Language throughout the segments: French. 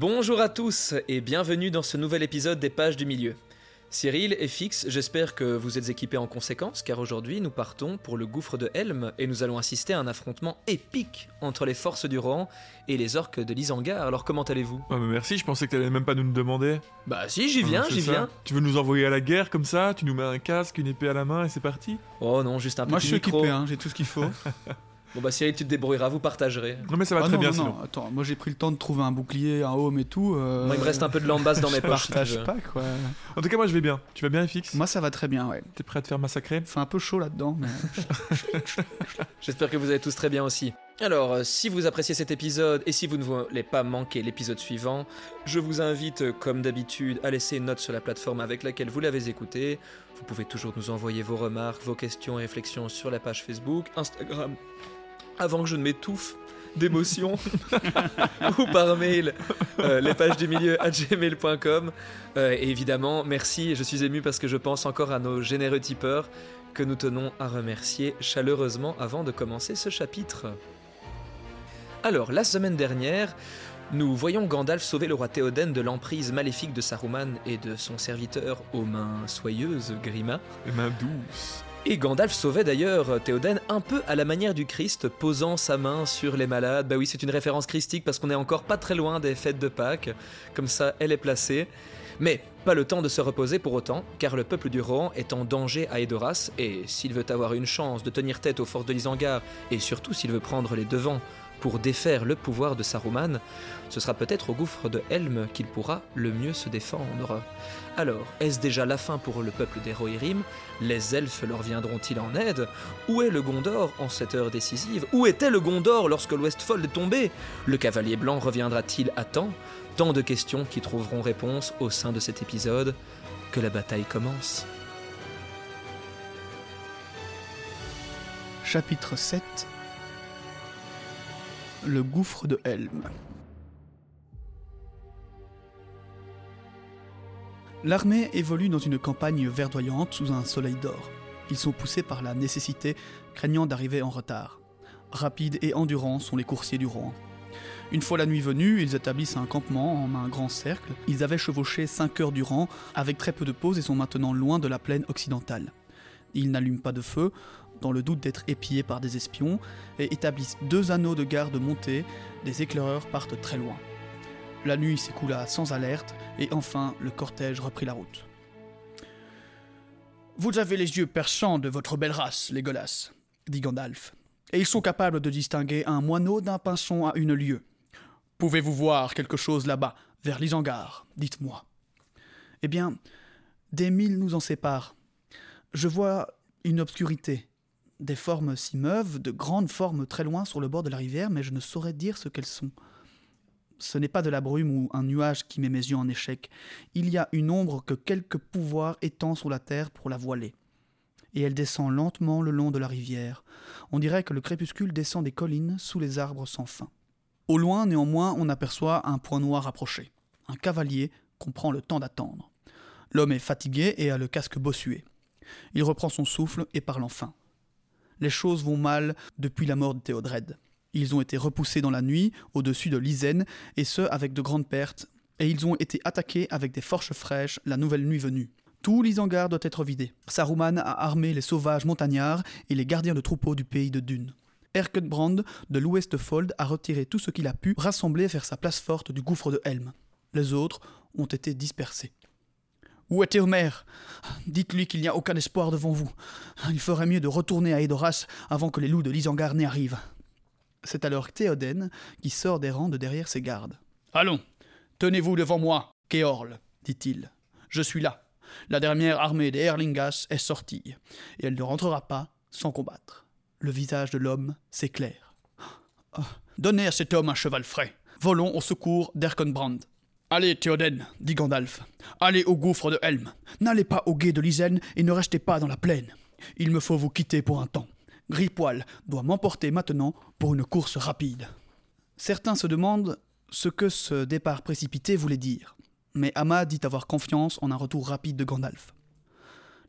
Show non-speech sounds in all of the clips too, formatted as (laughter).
Bonjour à tous et bienvenue dans ce nouvel épisode des Pages du Milieu. Cyril et Fix, j'espère que vous êtes équipés en conséquence car aujourd'hui nous partons pour le gouffre de Helm et nous allons assister à un affrontement épique entre les forces du Rohan et les orques de l'Isangar. Alors comment allez-vous? Mais merci, je pensais que t'allais même pas nous le demander. Bah si, j'y viens, Ah, j'y viens. Tu veux nous envoyer à la guerre comme ça? Tu nous mets un casque, une épée à la main et c'est parti? Oh non, juste un Moi je petit suis micro. équipé, hein, j'ai tout ce qu'il faut. (laughs) Bon bah Cyril, tu te débrouilleras, vous partagerez. Non mais ça va Ah très non, bien non, sinon. attends, moi j'ai pris le temps de trouver un bouclier, un home et tout. euh, Moi il me reste un peu de lambasse dans mes (laughs) je poches. partage pas quoi. En tout cas moi je vais bien. Tu vas bien FX Moi ça va très bien, ouais. T'es prêt à te faire massacrer? Fait un peu chaud là-dedans, mais (laughs) J'espère que vous allez tous très bien aussi. Alors, euh, si vous appréciez cet épisode et si vous ne voulez pas manquer l'épisode suivant, je vous invite, comme d'habitude, à laisser une note sur la plateforme avec laquelle vous l'avez écouté. Vous pouvez toujours nous envoyer vos remarques, vos questions et réflexions sur la page Facebook, Instagram, avant que je ne m'étouffe d'émotion, (laughs) ou par mail, euh, les pages du milieu à gmail.com. Euh, évidemment, merci, je suis ému parce que je pense encore à nos généreux tipeurs que nous tenons à remercier chaleureusement avant de commencer ce chapitre. Alors, la semaine dernière, nous voyons Gandalf sauver le roi Théoden de l'emprise maléfique de Saruman et de son serviteur aux mains soyeuses, Grima. Les mains douces. Et Gandalf sauvait d'ailleurs Théoden un peu à la manière du Christ, posant sa main sur les malades. Bah oui, c'est une référence christique parce qu'on est encore pas très loin des fêtes de Pâques. Comme ça, elle est placée. Mais pas le temps de se reposer pour autant, car le peuple du Rohan est en danger à Edoras, et s'il veut avoir une chance de tenir tête aux forces de l'Isangar, et surtout s'il veut prendre les devants pour défaire le pouvoir de Saruman, ce sera peut-être au gouffre de Helm qu'il pourra le mieux se défendre. Alors, est-ce déjà la fin pour le peuple des Rohirrim? Les elfes leur viendront-ils en aide? Où est le Gondor en cette heure décisive? Où était le Gondor lorsque l'Ouestfold est tombé? Le cavalier blanc reviendra-t-il à temps? Tant de questions qui trouveront réponse au sein de cet épisode. Que la bataille commence. chapitre 7 Le gouffre de Helm. L'armée évolue dans une campagne verdoyante sous un soleil d'or. Ils sont poussés par la nécessité, craignant d'arriver en retard. Rapides et endurants sont les coursiers du Rohan. Une fois la nuit venue, ils établissent un campement en un grand cercle. Ils avaient chevauché 5 heures durant, avec très peu de pause et sont maintenant loin de la plaine occidentale. Ils n'allument pas de feu, dans le doute d'être épiés par des espions, et établissent deux anneaux de garde montés, des éclaireurs partent très loin. La nuit s'écoula sans alerte, et enfin le cortège reprit la route. Vous avez les yeux perçants de votre belle race, Légolas, dit Gandalf, et ils sont capables de distinguer un moineau d'un pinson à une lieue. Pouvez-vous voir quelque chose là-bas, vers l'Isangar Dites-moi. Eh bien, des milles nous en séparent. Je vois une obscurité, des formes s'y meuvent, de grandes formes très loin sur le bord de la rivière, mais je ne saurais dire ce qu'elles sont. Ce n'est pas de la brume ou un nuage qui met mes yeux en échec. Il y a une ombre que quelque pouvoir étend sur la terre pour la voiler. Et elle descend lentement le long de la rivière. On dirait que le crépuscule descend des collines sous les arbres sans fin. Au loin, néanmoins, on aperçoit un point noir approcher. Un cavalier qu'on prend le temps d'attendre. L'homme est fatigué et a le casque bossué. Il reprend son souffle et parle enfin. Les choses vont mal depuis la mort de Théodred. Ils ont été repoussés dans la nuit au-dessus de l'Isen, et ce avec de grandes pertes, et ils ont été attaqués avec des forges fraîches la nouvelle nuit venue. Tout l'Isangar doit être vidé. Saruman a armé les sauvages montagnards et les gardiens de troupeaux du pays de Dune. Erkenbrand de l'Ouestfold a retiré tout ce qu'il a pu rassembler vers sa place forte du gouffre de Helm. Les autres ont été dispersés. Où est Théomer Dites-lui qu'il n'y a aucun espoir devant vous. Il ferait mieux de retourner à Edoras avant que les loups de l'Isangar n'y arrivent. C'est alors Théoden qui sort des rangs de derrière ses gardes. Allons, tenez-vous devant moi, Keorl, dit-il. Je suis là. La dernière armée des Erlingas est sortie, et elle ne rentrera pas sans combattre. Le visage de l'homme s'éclaire. Ah, Donnez à cet homme un cheval frais. Volons au secours d'Erkenbrand. Allez, Théoden, dit Gandalf. Allez au gouffre de Helm. N'allez pas au guet de l'Isen et ne restez pas dans la plaine. Il me faut vous quitter pour un temps. Gripoil doit m'emporter maintenant pour une course rapide. Certains se demandent ce que ce départ précipité voulait dire, mais Amma dit avoir confiance en un retour rapide de Gandalf.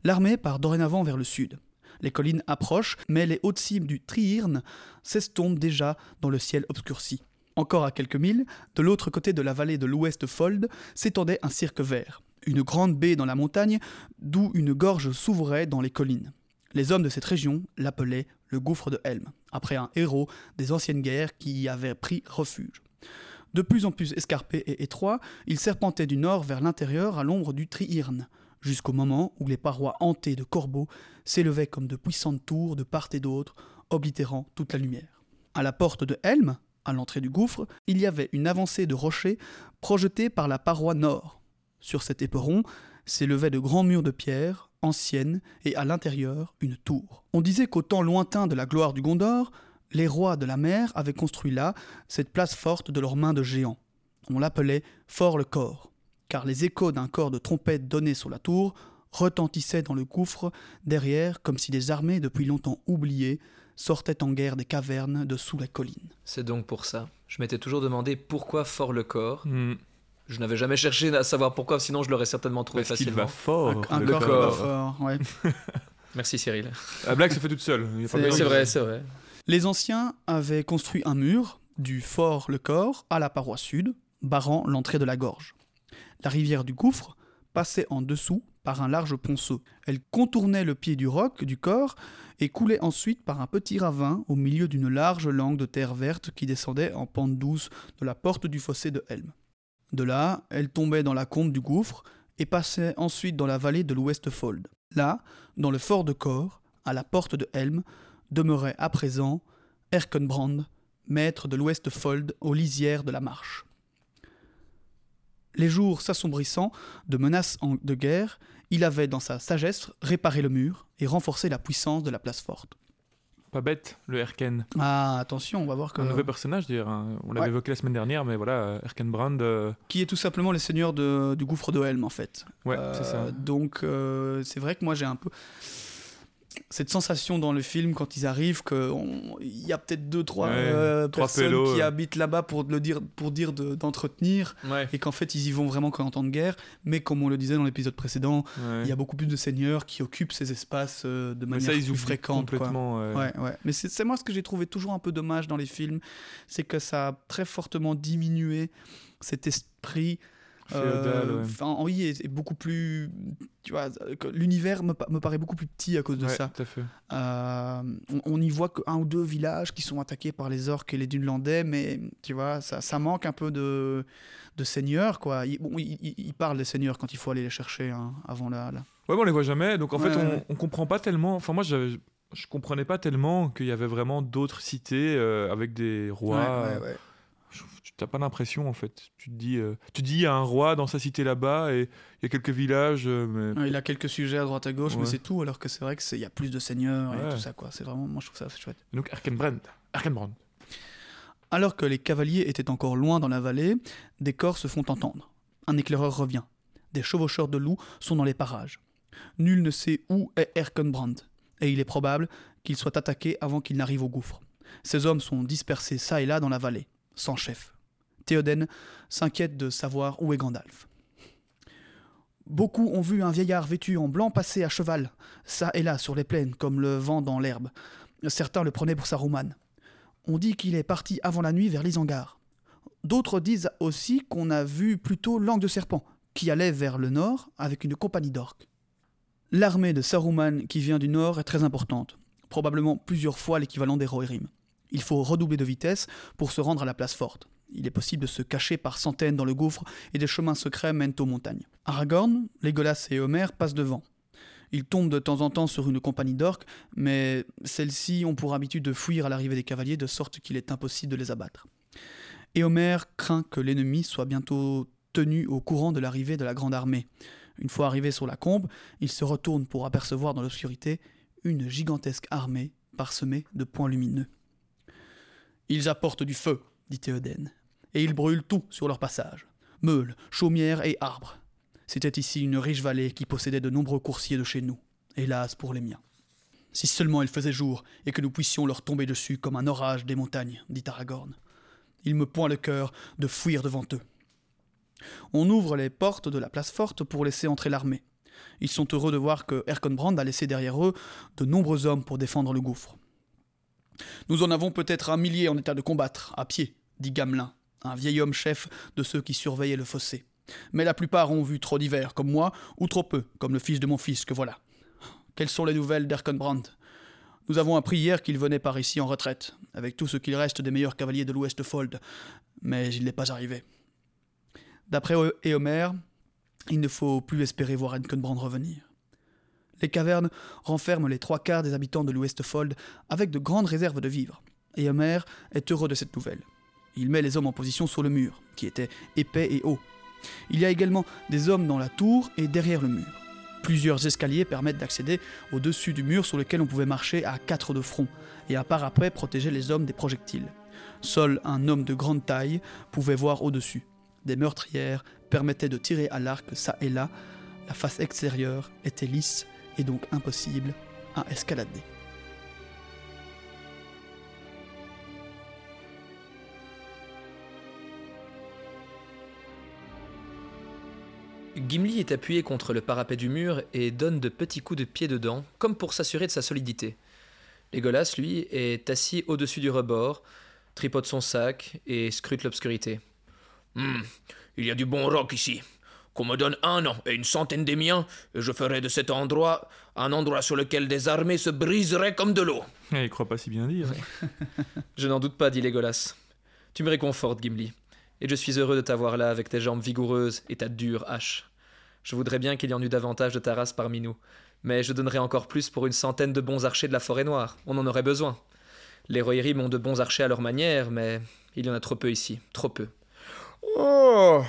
L'armée part dorénavant vers le sud. Les collines approchent, mais les hautes cimes du Triirn s'estompent déjà dans le ciel obscurci. Encore à quelques milles, de l'autre côté de la vallée de l'ouest Fold, s'étendait un cirque vert, une grande baie dans la montagne, d'où une gorge s'ouvrait dans les collines. Les hommes de cette région l'appelaient le gouffre de Helm, après un héros des anciennes guerres qui y avait pris refuge. De plus en plus escarpé et étroit, il serpentait du nord vers l'intérieur à l'ombre du Triirn, jusqu'au moment où les parois hantées de corbeaux s'élevaient comme de puissantes tours de part et d'autre, oblitérant toute la lumière. À la porte de Helm, à l'entrée du gouffre, il y avait une avancée de rochers projetée par la paroi nord. Sur cet éperon s'élevaient de grands murs de pierre, anciennes, et à l'intérieur une tour. On disait qu'au temps lointain de la gloire du Gondor, les rois de la mer avaient construit là cette place forte de leurs mains de géants. On l'appelait Fort le Corps, car les échos d'un corps de trompette donné sur la tour retentissaient dans le gouffre derrière comme si des armées depuis longtemps oubliées sortaient en guerre des cavernes de sous la colline. C'est donc pour ça. Je m'étais toujours demandé pourquoi fort le corps. Hmm. Je n'avais jamais cherché à savoir pourquoi, sinon je l'aurais certainement trouvé Parce facilement. va fort. Un le corps corps. va fort, ouais. (laughs) Merci Cyril. La blague se fait toute seule. C'est- vrai, c'est vrai. Les anciens avaient construit un mur du fort Le Corps à la paroi sud, barrant l'entrée de la gorge. La rivière du gouffre passait en dessous par un large ponceau. Elle contournait le pied du roc du corps et coulait ensuite par un petit ravin au milieu d'une large langue de terre verte qui descendait en pente douce de la porte du fossé de Helm. De là, elle tombait dans la combe du gouffre et passait ensuite dans la vallée de l'Ouest Fold. Là, dans le fort de Corps, à la porte de Helm, demeurait à présent Erkenbrand, maître de l'Ouest Fold aux lisières de la marche. Les jours s'assombrissant de menaces en- de guerre, il avait dans sa sagesse réparé le mur et renforcé la puissance de la place forte. Pas bête, le Erken. Ah, attention, on va voir que... Un nouveau personnage, d'ailleurs. hein. On l'avait Ouais. évoqué la semaine dernière, mais voilà, euh, Erkenbrand. euh, Qui est tout simplement les seigneurs de- du gouffre de Helm, en fait. Ouais, Euh, c'est ça. Donc, euh, c'est vrai que moi, j'ai un peu cette sensation dans le film quand ils arrivent qu'il y a peut-être deux, trois Ouais, euh, trois personnes pélos, qui euh. habitent là-bas pour le dire, pour dire de- d'entretenir. Ouais. et qu'en fait ils y vont vraiment quand en temps de guerre, mais comme on le disait dans l'épisode précédent, ouais. il y a beaucoup plus de seigneurs qui occupent ces espaces euh, de Mais manière ça, ils plus fréquente. complètement. Mais c'est c'est moi ce que j'ai trouvé toujours un peu dommage dans les films, c'est que ça a très fortement diminué cet esprit. Féodal, euh, ouais. enfin, oui, est, est beaucoup plus. Tu vois, l'univers me, me paraît beaucoup plus petit à cause de Ouais, ça. tout à fait. Euh, on, on y voit qu'un ou deux villages qui sont attaqués par les orques et les Dunelandais, mais tu vois, ça, ça manque un peu de, de seigneurs, quoi. Ils, bon, ils parlent des seigneurs quand il faut aller les chercher hein, avant là. là. Ouais, mais on les voit jamais. Donc en Ouais, fait, on, ouais. on comprend pas tellement. Enfin, moi, je, je comprenais pas tellement qu'il y avait vraiment d'autres cités euh, avec des rois. Ouais, n'as pas l'impression en fait. Tu te dis, euh, tu te dis, il y a un roi dans sa cité là-bas et il y a quelques villages, euh, mais Ouais, Il a quelques sujets à droite à gauche, mais c'est tout, alors que c'est vrai qu'il y a plus de seigneurs et tout ça, quoi. C'est vraiment, moi je trouve ça chouette. donc Erkenbrand. Erkenbrand. Alors que les cavaliers étaient encore loin dans la vallée, des corps se font entendre. Un éclaireur revient. Des chevaucheurs de loups sont dans les parages. Nul ne sait où est Erkenbrand, et il est probable qu'il soit attaqué avant qu'il n'arrive au gouffre. Ces hommes sont dispersés çà et là dans la vallée, sans chef. Théoden s'inquiète de savoir où est Gandalf. Beaucoup ont vu un vieillard vêtu en blanc passer à cheval, ça et là sur les plaines, comme le vent dans l'herbe. Certains le prenaient pour Saruman. On dit qu'il est parti avant la nuit vers l'Isengard. D'autres disent aussi qu'on a vu plutôt Langue de Serpent, qui allait vers le nord avec une compagnie d'orques. L'armée de Saruman qui vient du nord est très importante, probablement plusieurs fois l'équivalent des Rohirrim. Il faut redoubler de vitesse pour se rendre à la place forte. Il est possible de se cacher par centaines dans le gouffre et des chemins secrets mènent aux montagnes. Aragorn, Legolas et Homer passent devant. Ils tombent de temps en temps sur une compagnie d'orques, mais celles-ci ont pour habitude de fuir à l'arrivée des cavaliers de sorte qu'il est impossible de les abattre. Et Homer craint que l'ennemi soit bientôt tenu au courant de l'arrivée de la grande armée. Une fois arrivé sur la combe, il se retourne pour apercevoir dans l'obscurité une gigantesque armée parsemée de points lumineux. Ils apportent du feu, dit Théoden, et ils brûlent tout sur leur passage. Meules, chaumières et arbres. C'était ici une riche vallée qui possédait de nombreux coursiers de chez nous. Hélas pour les miens. Si seulement il faisait jour et que nous puissions leur tomber dessus comme un orage des montagnes, dit Aragorn. Il me point le cœur de fuir devant eux. On ouvre les portes de la place forte pour laisser entrer l'armée. Ils sont heureux de voir que Erkenbrand a laissé derrière eux de nombreux hommes pour défendre le gouffre. Nous en avons peut-être un millier en état de combattre, à pied, dit Gamelin, un vieil homme chef de ceux qui surveillaient le fossé. Mais la plupart ont vu trop d'hiver, comme moi, ou trop peu, comme le fils de mon fils, que voilà. Quelles sont les nouvelles d'Erkenbrand Nous avons appris hier qu'il venait par ici en retraite, avec tout ce qu'il reste des meilleurs cavaliers de l'Ouest Fold, mais il n'est pas arrivé. D'après Éomer, il ne faut plus espérer voir Erkenbrand revenir. Les cavernes renferment les trois quarts des habitants de l'Ouest Fold avec de grandes réserves de vivres. Éomer est heureux de cette nouvelle. Il met les hommes en position sur le mur, qui était épais et haut. Il y a également des hommes dans la tour et derrière le mur. Plusieurs escaliers permettent d'accéder au-dessus du mur sur lequel on pouvait marcher à quatre de front, et un parapet protégeait les hommes des projectiles. Seul un homme de grande taille pouvait voir au-dessus. Des meurtrières permettaient de tirer à l'arc ça et là. La face extérieure était lisse et donc impossible à escalader. Gimli est appuyé contre le parapet du mur et donne de petits coups de pied dedans, comme pour s'assurer de sa solidité. Legolas, lui, est assis au-dessus du rebord, tripote son sac et scrute l'obscurité. Hmm, il y a du bon roc ici. Qu'on me donne un an et une centaine des miens, et je ferai de cet endroit un endroit sur lequel des armées se briseraient comme de l'eau. Eh, il croit pas si bien dire. (laughs) Je n'en doute pas, dit Legolas. Tu me réconfortes, Gimli, et je suis heureux de t'avoir là avec tes jambes vigoureuses et ta dure hache. Je voudrais bien qu'il y en eût davantage de ta race parmi nous, mais je donnerais encore plus pour une centaine de bons archers de la forêt noire. On en aurait besoin. Les Rohirrim ont de bons archers à leur manière, mais il y en a trop peu ici, trop peu. Oh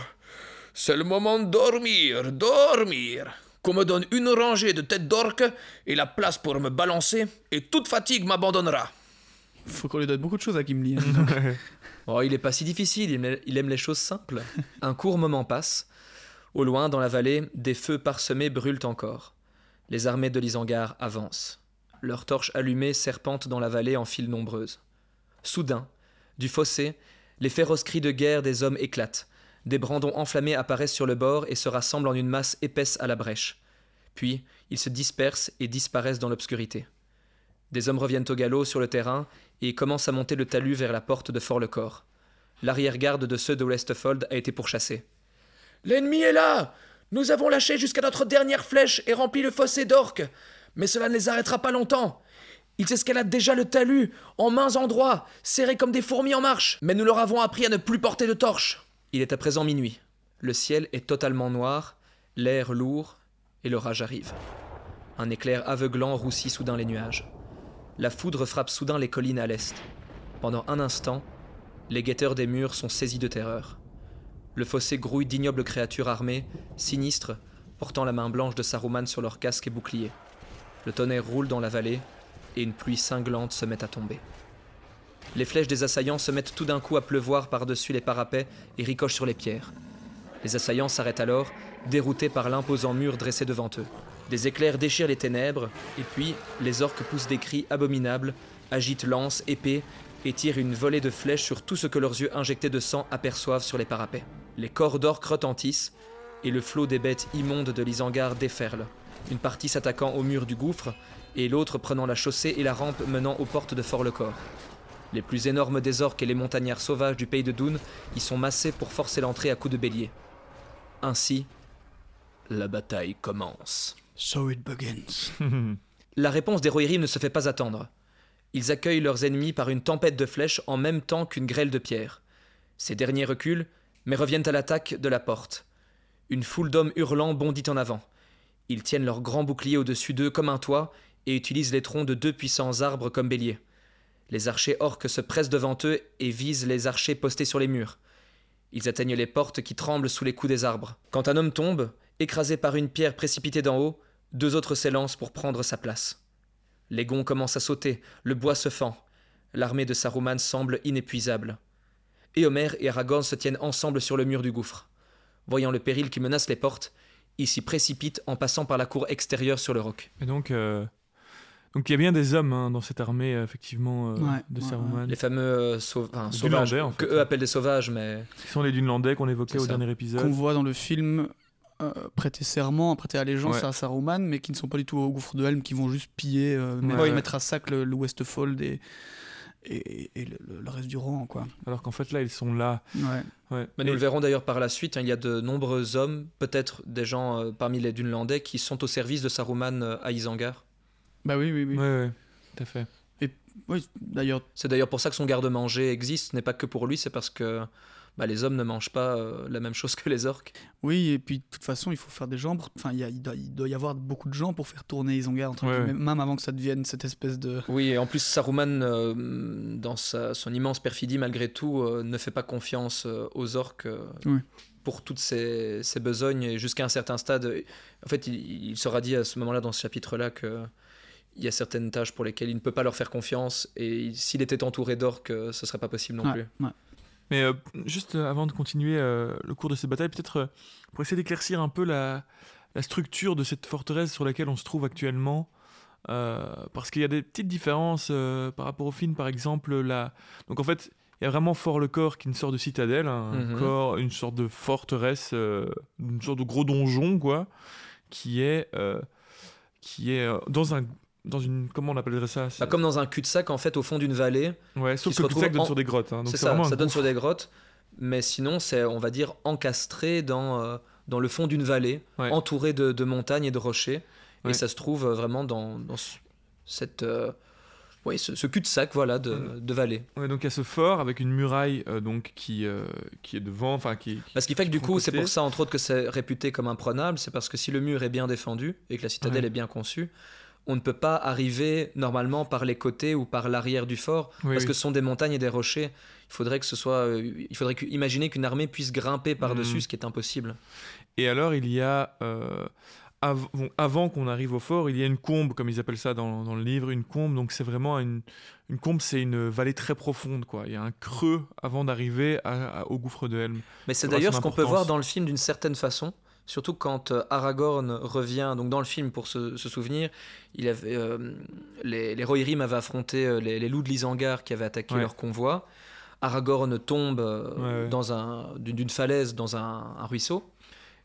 C'est le moment de dormir, dormir Qu'on me donne une rangée de têtes d'orques et la place pour me balancer, et toute fatigue m'abandonnera. Faut qu'on lui donne beaucoup de choses à Gimli. hein. (laughs) Oh, il est pas si difficile, il aime- il aime les choses simples. Un court moment passe. Au loin, dans la vallée, des feux parsemés brûlent encore. Les armées de l'Isengard avancent. Leurs torches allumées serpentent dans la vallée en files nombreuses. Soudain, du fossé, les féroces cris de guerre des hommes éclatent. Des brandons enflammés apparaissent sur le bord et se rassemblent en une masse épaisse à la brèche. Puis, ils se dispersent et disparaissent dans l'obscurité. Des hommes reviennent au galop sur le terrain et commencent à monter le talus vers la porte de Fort-le-Corps. L'arrière-garde de ceux de Westfold a été pourchassée. L'ennemi est là Nous avons lâché jusqu'à notre dernière flèche et rempli le fossé d'orques. Mais cela ne les arrêtera pas longtemps. Ils escaladent déjà le talus, en mains endroits, serrés comme des fourmis en marche. Mais nous leur avons appris à ne plus porter de torches. Il est à présent minuit. Le ciel est totalement noir, l'air lourd, et l'orage arrive. Un éclair aveuglant roussit soudain les nuages. La foudre frappe soudain les collines à l'est. Pendant un instant, les guetteurs des murs sont saisis de terreur. Le fossé grouille d'ignobles créatures armées, sinistres, portant la main blanche de Saruman sur leurs casques et boucliers. Le tonnerre roule dans la vallée, et une pluie cinglante se met à tomber. Les flèches des assaillants se mettent tout d'un coup à pleuvoir par-dessus les parapets et ricochent sur les pierres. Les assaillants s'arrêtent alors, déroutés par l'imposant mur dressé devant eux. Des éclairs déchirent les ténèbres, et puis les orques poussent des cris abominables, agitent lances, épées, et tirent une volée de flèches sur tout ce que leurs yeux injectés de sang aperçoivent sur les parapets. Les corps d'orques retentissent, et le flot des bêtes immondes de l'Isengard déferle, une partie s'attaquant au mur du gouffre, et l'autre prenant la chaussée et la rampe menant aux portes de Fort-le-Corps. Les plus énormes des orques et les montagnards sauvages du pays de Dune y sont massés pour forcer l'entrée à coups de bélier. Ainsi, la bataille commence. So it begins. La réponse des Rohirrim ne se fait pas attendre. Ils accueillent leurs ennemis par une tempête de flèches en même temps qu'une grêle de pierres. Ces derniers reculent, mais reviennent à l'attaque de la porte. Une foule d'hommes hurlants bondit en avant. Ils tiennent leurs grands boucliers au-dessus d'eux comme un toit et utilisent les troncs de deux puissants arbres comme béliers. Les archers orques se pressent devant eux et visent les archers postés sur les murs. Ils atteignent les portes qui tremblent sous les coups des arbres. Quand un homme tombe, écrasé par une pierre précipitée d'en haut, deux autres s'élancent pour prendre sa place. Les gonds commencent à sauter, le bois se fend. L'armée de Saruman semble inépuisable. Éomer et Aragorn se tiennent ensemble sur le mur du gouffre. Voyant le péril qui menace les portes, ils s'y précipitent en passant par la cour extérieure sur le roc. Et donc, euh, donc il y a bien des hommes hein, dans cette armée, euh, effectivement, euh, Ouais, de ouais, Saruman. Les fameux euh, enfin, sauvages, Dunlandais, que eux appellent des sauvages, mais Qui sont les Dunelandais qu'on évoquait au ça. dernier épisode. Qu'on voit dans le film prêter serment, prêter allégeance Ouais. à Saruman, mais qui ne sont pas du tout au gouffre de Helm, qui vont juste piller, euh, Ouais, mettre, ouais. mettre à sac le, le Westfold et, et, et le, le reste du rang, quoi. Alors qu'en fait, là, ils sont là. Ouais. Ouais. Mais nous Et- le verrons d'ailleurs par la suite, hein, il y a de nombreux hommes, peut-être des gens euh, parmi les Dunlandais, qui sont au service de Saruman euh, à Isengard. Bah oui, oui, oui. Ouais, ouais, tout à fait. Oui, d'ailleurs, C'est d'ailleurs pour ça que son garde-manger existe, ce n'est pas que pour lui, c'est parce que bah, les hommes ne mangent pas euh, la même chose que les orques. oui, et puis de toute façon, il faut faire des gens. pour- Enfin, il, y a- il doit, il doit y avoir beaucoup de gens pour faire tourner Isengard, entre Ouais, guillemets, même avant que ça devienne cette espèce de. Oui, et en plus Saruman, euh, dans sa- son immense perfidie malgré tout, euh, ne fait pas confiance euh, aux orques euh, Oui. pour toutes ses, ses besognes, et jusqu'à un certain stade, en fait, il, il sera dit à ce moment-là, dans ce chapitre-là, que il y a certaines tâches pour lesquelles il ne peut pas leur faire confiance, et s'il était entouré d'orques, ce serait pas possible non Ouais, plus. ouais. Mais euh, juste euh, avant de continuer euh, le cours de cette bataille, peut-être pour essayer d'éclaircir un peu la, la structure de cette forteresse sur laquelle on se trouve actuellement. parce qu'il y a des petites différences par rapport au film, par exemple. La... Donc en fait, il y a vraiment Fort le Corps qui est une sorte de citadelle, un Mhm. corps, une sorte de forteresse, euh, une sorte de gros donjon, quoi, qui est, euh, qui est euh, dans un. Dans une. Comment on appellerait ça Bah, comme dans un cul-de-sac, en fait, au fond d'une vallée, Ouais, sauf que le cul-de-sac donne en- sur des grottes. hein, c'est ça, ça donne sur des (laughs) grottes, mais sinon, c'est, on va dire, encastré dans, euh, dans le fond d'une vallée, Ouais. entouré de, de montagnes et de rochers. Ouais. Et ça se trouve euh, vraiment dans, dans ce- cette, euh, oui, ce, ce cul-de-sac voilà, de, de vallée. Ouais, donc il y a ce fort avec une muraille euh, donc qui, qui est devant, enfin qui, qui- Parce qu'il fait que du coup, c'est pour ça, entre autres, que c'est réputé comme imprenable. C'est parce que si le mur est bien défendu et que la citadelle Ouais. est bien conçue, on ne peut pas arriver normalement par les côtés ou par l'arrière du fort, Oui, parce oui. que ce sont des montagnes et des rochers. Il faudrait que ce soit, euh, il faudrait imaginer qu'une armée puisse grimper par-dessus, Mm. ce qui est impossible. Et alors il y a euh, av- bon, avant qu'on arrive au fort, il y a une combe comme ils appellent ça dans, dans le livre, une combe. Donc c'est vraiment une une combe, c'est une vallée très profonde quoi. Il y a un creux avant d'arriver au gouffre de Helm. Mais c'est d'ailleurs ce qu'on peut voir dans le film d'une certaine façon. Surtout quand euh, Aragorn revient, donc dans le film pour se, se souvenir, il avait, euh, les, les Rohirrim avaient affronté euh, les, les loups de l'Isengard qui avaient attaqué Ouais. leur convoi. Aragorn tombe Ouais, ouais. dans un, d'une falaise dans un, un ruisseau.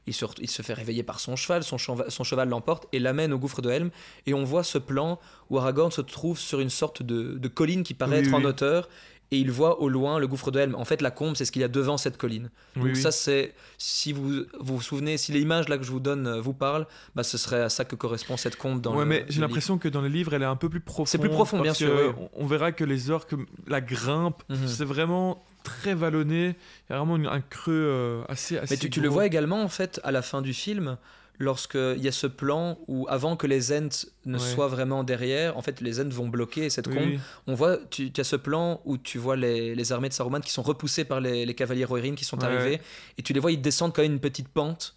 Il se, il se fait réveiller par son cheval, son, cheva- son cheval l'emporte et l'amène au gouffre de Helm. Et on voit ce plan où Aragorn se trouve sur une sorte de, de colline qui paraît Oui, être en hauteur. Et il voit au loin le gouffre de Helm. En fait, la combe, c'est ce qu'il y a devant cette colline. Donc Oui, ça, c'est si vous vous, souvenez, si l'image là que je vous donne euh, vous parle, bah, ce serait à ça que correspond cette combe dans ouais, le. mais j'ai l'impression que dans les livres, elle est un peu plus profonde. C'est plus profond, bien sûr, oui. On verra que les orques, la grimpe, Mhm. c'est vraiment très vallonné. Il y a vraiment un creux euh, assez, assez. Mais tu, tu le vois également en fait à la fin du film, lorsqu'il y a ce plan où avant que les Ents ne Ouais. soient vraiment derrière, en fait les Ents vont bloquer cette Oui, combe. On voit, tu, tu as ce plan où tu vois les, les armées de Saruman qui sont repoussées par les, les cavaliers Rohirrim qui sont Ouais, arrivés, ouais. et tu les vois, ils descendent quand même une petite pente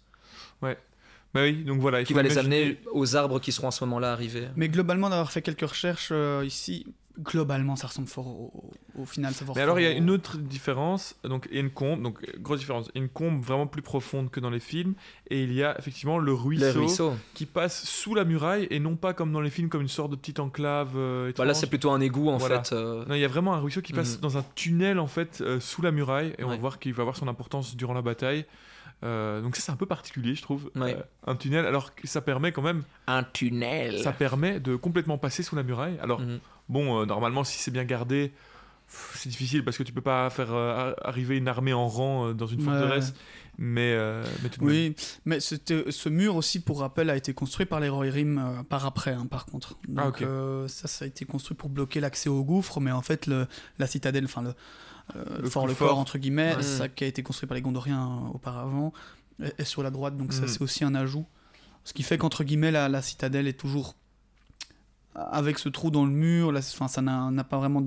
Bah oui, donc voilà. il qui faut va les amener aux arbres qui seront à ce moment-là arrivés. Mais globalement, d'avoir fait quelques recherches euh, ici, globalement, ça ressemble fort au, au final. Ça Mais alors il y a une au- autre différence, donc il y a une combe, donc grosse différence, Il y a une combe vraiment plus profonde que dans les films, et il y a effectivement le ruisseau, Le ruisseau. qui passe sous la muraille et non pas comme dans les films comme une sorte de petite enclave. euh, Bah, là, c'est plutôt un égout en Voilà. fait. euh, Non, il y a vraiment un ruisseau qui passe Mhm. dans un tunnel en fait euh, sous la muraille et on va voir qu'il va avoir son importance durant la bataille. Euh, donc ça c'est un peu particulier je trouve. Ouais. Euh, un tunnel alors que ça permet quand même, Un tunnel. ça permet de complètement passer sous la muraille. Alors Mhm. Bon euh, normalement si c'est bien gardé c'est difficile parce que tu peux pas faire euh, arriver une armée en rang euh, dans une Ouais. forteresse. Mais, euh, mais tout de même. Oui, mais c'était- ce mur aussi, pour rappel, a été construit par les Rohirrim euh, par après, hein, par contre. Donc, Ah, ok. euh, ça, ça a été construit pour bloquer l'accès au gouffre, mais en fait, le, la citadelle, enfin le, euh, fort, le fort. entre guillemets, Ouais. ça qui a été construit par les Gondoriens euh, auparavant, est, est sur la droite, donc ça, Mhm. c'est aussi un ajout. Ce qui fait qu'entre guillemets, la, la citadelle est toujours avec ce trou dans le mur, là, enfin, ça n'a pas vraiment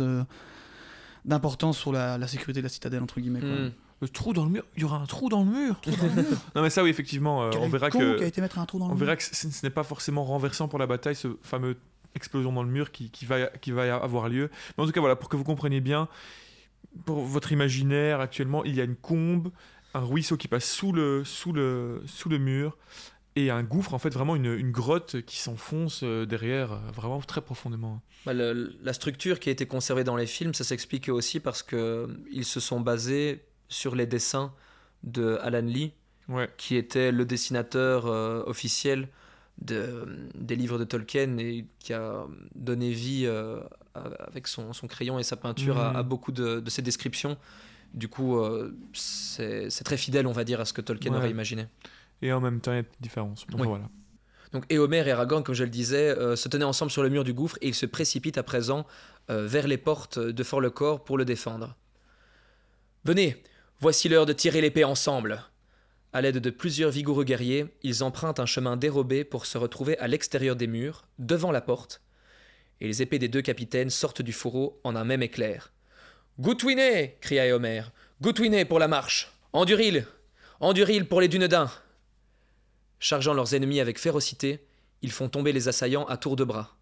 d'importance sur la, la sécurité de la citadelle entre guillemets quoi. Hmm. Le trou dans le mur, il y aura un trou dans le mur. (laughs) non mais ça oui effectivement, euh, on verra que qui a été mettre un trou dans le On mur verra que ce, ce n'est pas forcément renversant pour la bataille, ce fameux explosion dans le mur qui, qui va, qui va avoir lieu. Mais en tout cas, voilà, pour que vous compreniez bien, pour votre imaginaire, actuellement, il y a une combe, un ruisseau qui passe sous le, sous le, sous le mur, et un gouffre, en fait, vraiment une, une grotte qui s'enfonce euh, derrière, euh, vraiment très profondément. Bah, le- la structure qui a été conservée dans les films, ça s'explique aussi parce que euh, se sont basés sur les dessins de Alan Lee, Ouais, qui était le dessinateur euh, officiel de, des livres de Tolkien et qui a donné vie euh, avec son, son crayon et sa peinture à, à beaucoup de, de ses descriptions. Du coup, euh, c'est c'est très fidèle, on va dire, à ce que Tolkien Ouais. aurait imaginé. Et en même temps, il y a des différences. Donc Oui. voilà. Donc Éomer et Aragorn, comme je le disais, euh, se tenaient ensemble sur le mur du gouffre et ils se précipitent à présent euh, vers les portes de Fort-le-Corps pour le défendre. Venez, voici l'heure de tirer l'épée ensemble. À l'aide de plusieurs vigoureux guerriers, ils empruntent un chemin dérobé pour se retrouver à l'extérieur des murs, devant la porte, et les épées des deux capitaines sortent du fourreau en un même éclair. Goutwinet cria Éomer. Goutwinet pour la marche Enduril Enduril pour les Dunedains Chargeant leurs ennemis avec férocité, ils font tomber les assaillants à tour de bras.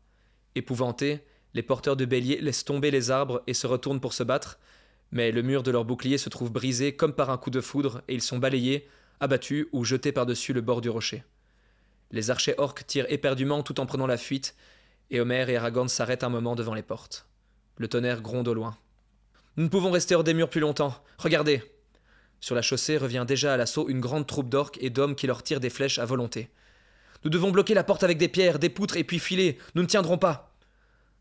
Épouvantés, les porteurs de béliers laissent tomber les arbres et se retournent pour se battre, mais le mur de leur bouclier se trouve brisé comme par un coup de foudre et ils sont balayés, abattus ou jetés par-dessus le bord du rocher. Les archers orques tirent éperdument tout en prenant la fuite, et Homer et Aragorn s'arrêtent un moment devant les portes. Le tonnerre gronde au loin. Nous ne pouvons rester hors des murs plus longtemps. Regardez Sur la chaussée revient déjà à l'assaut une grande troupe d'orques et d'hommes qui leur tirent des flèches à volonté. Nous devons bloquer la porte avec des pierres, des poutres et puis filer. Nous ne tiendrons pas.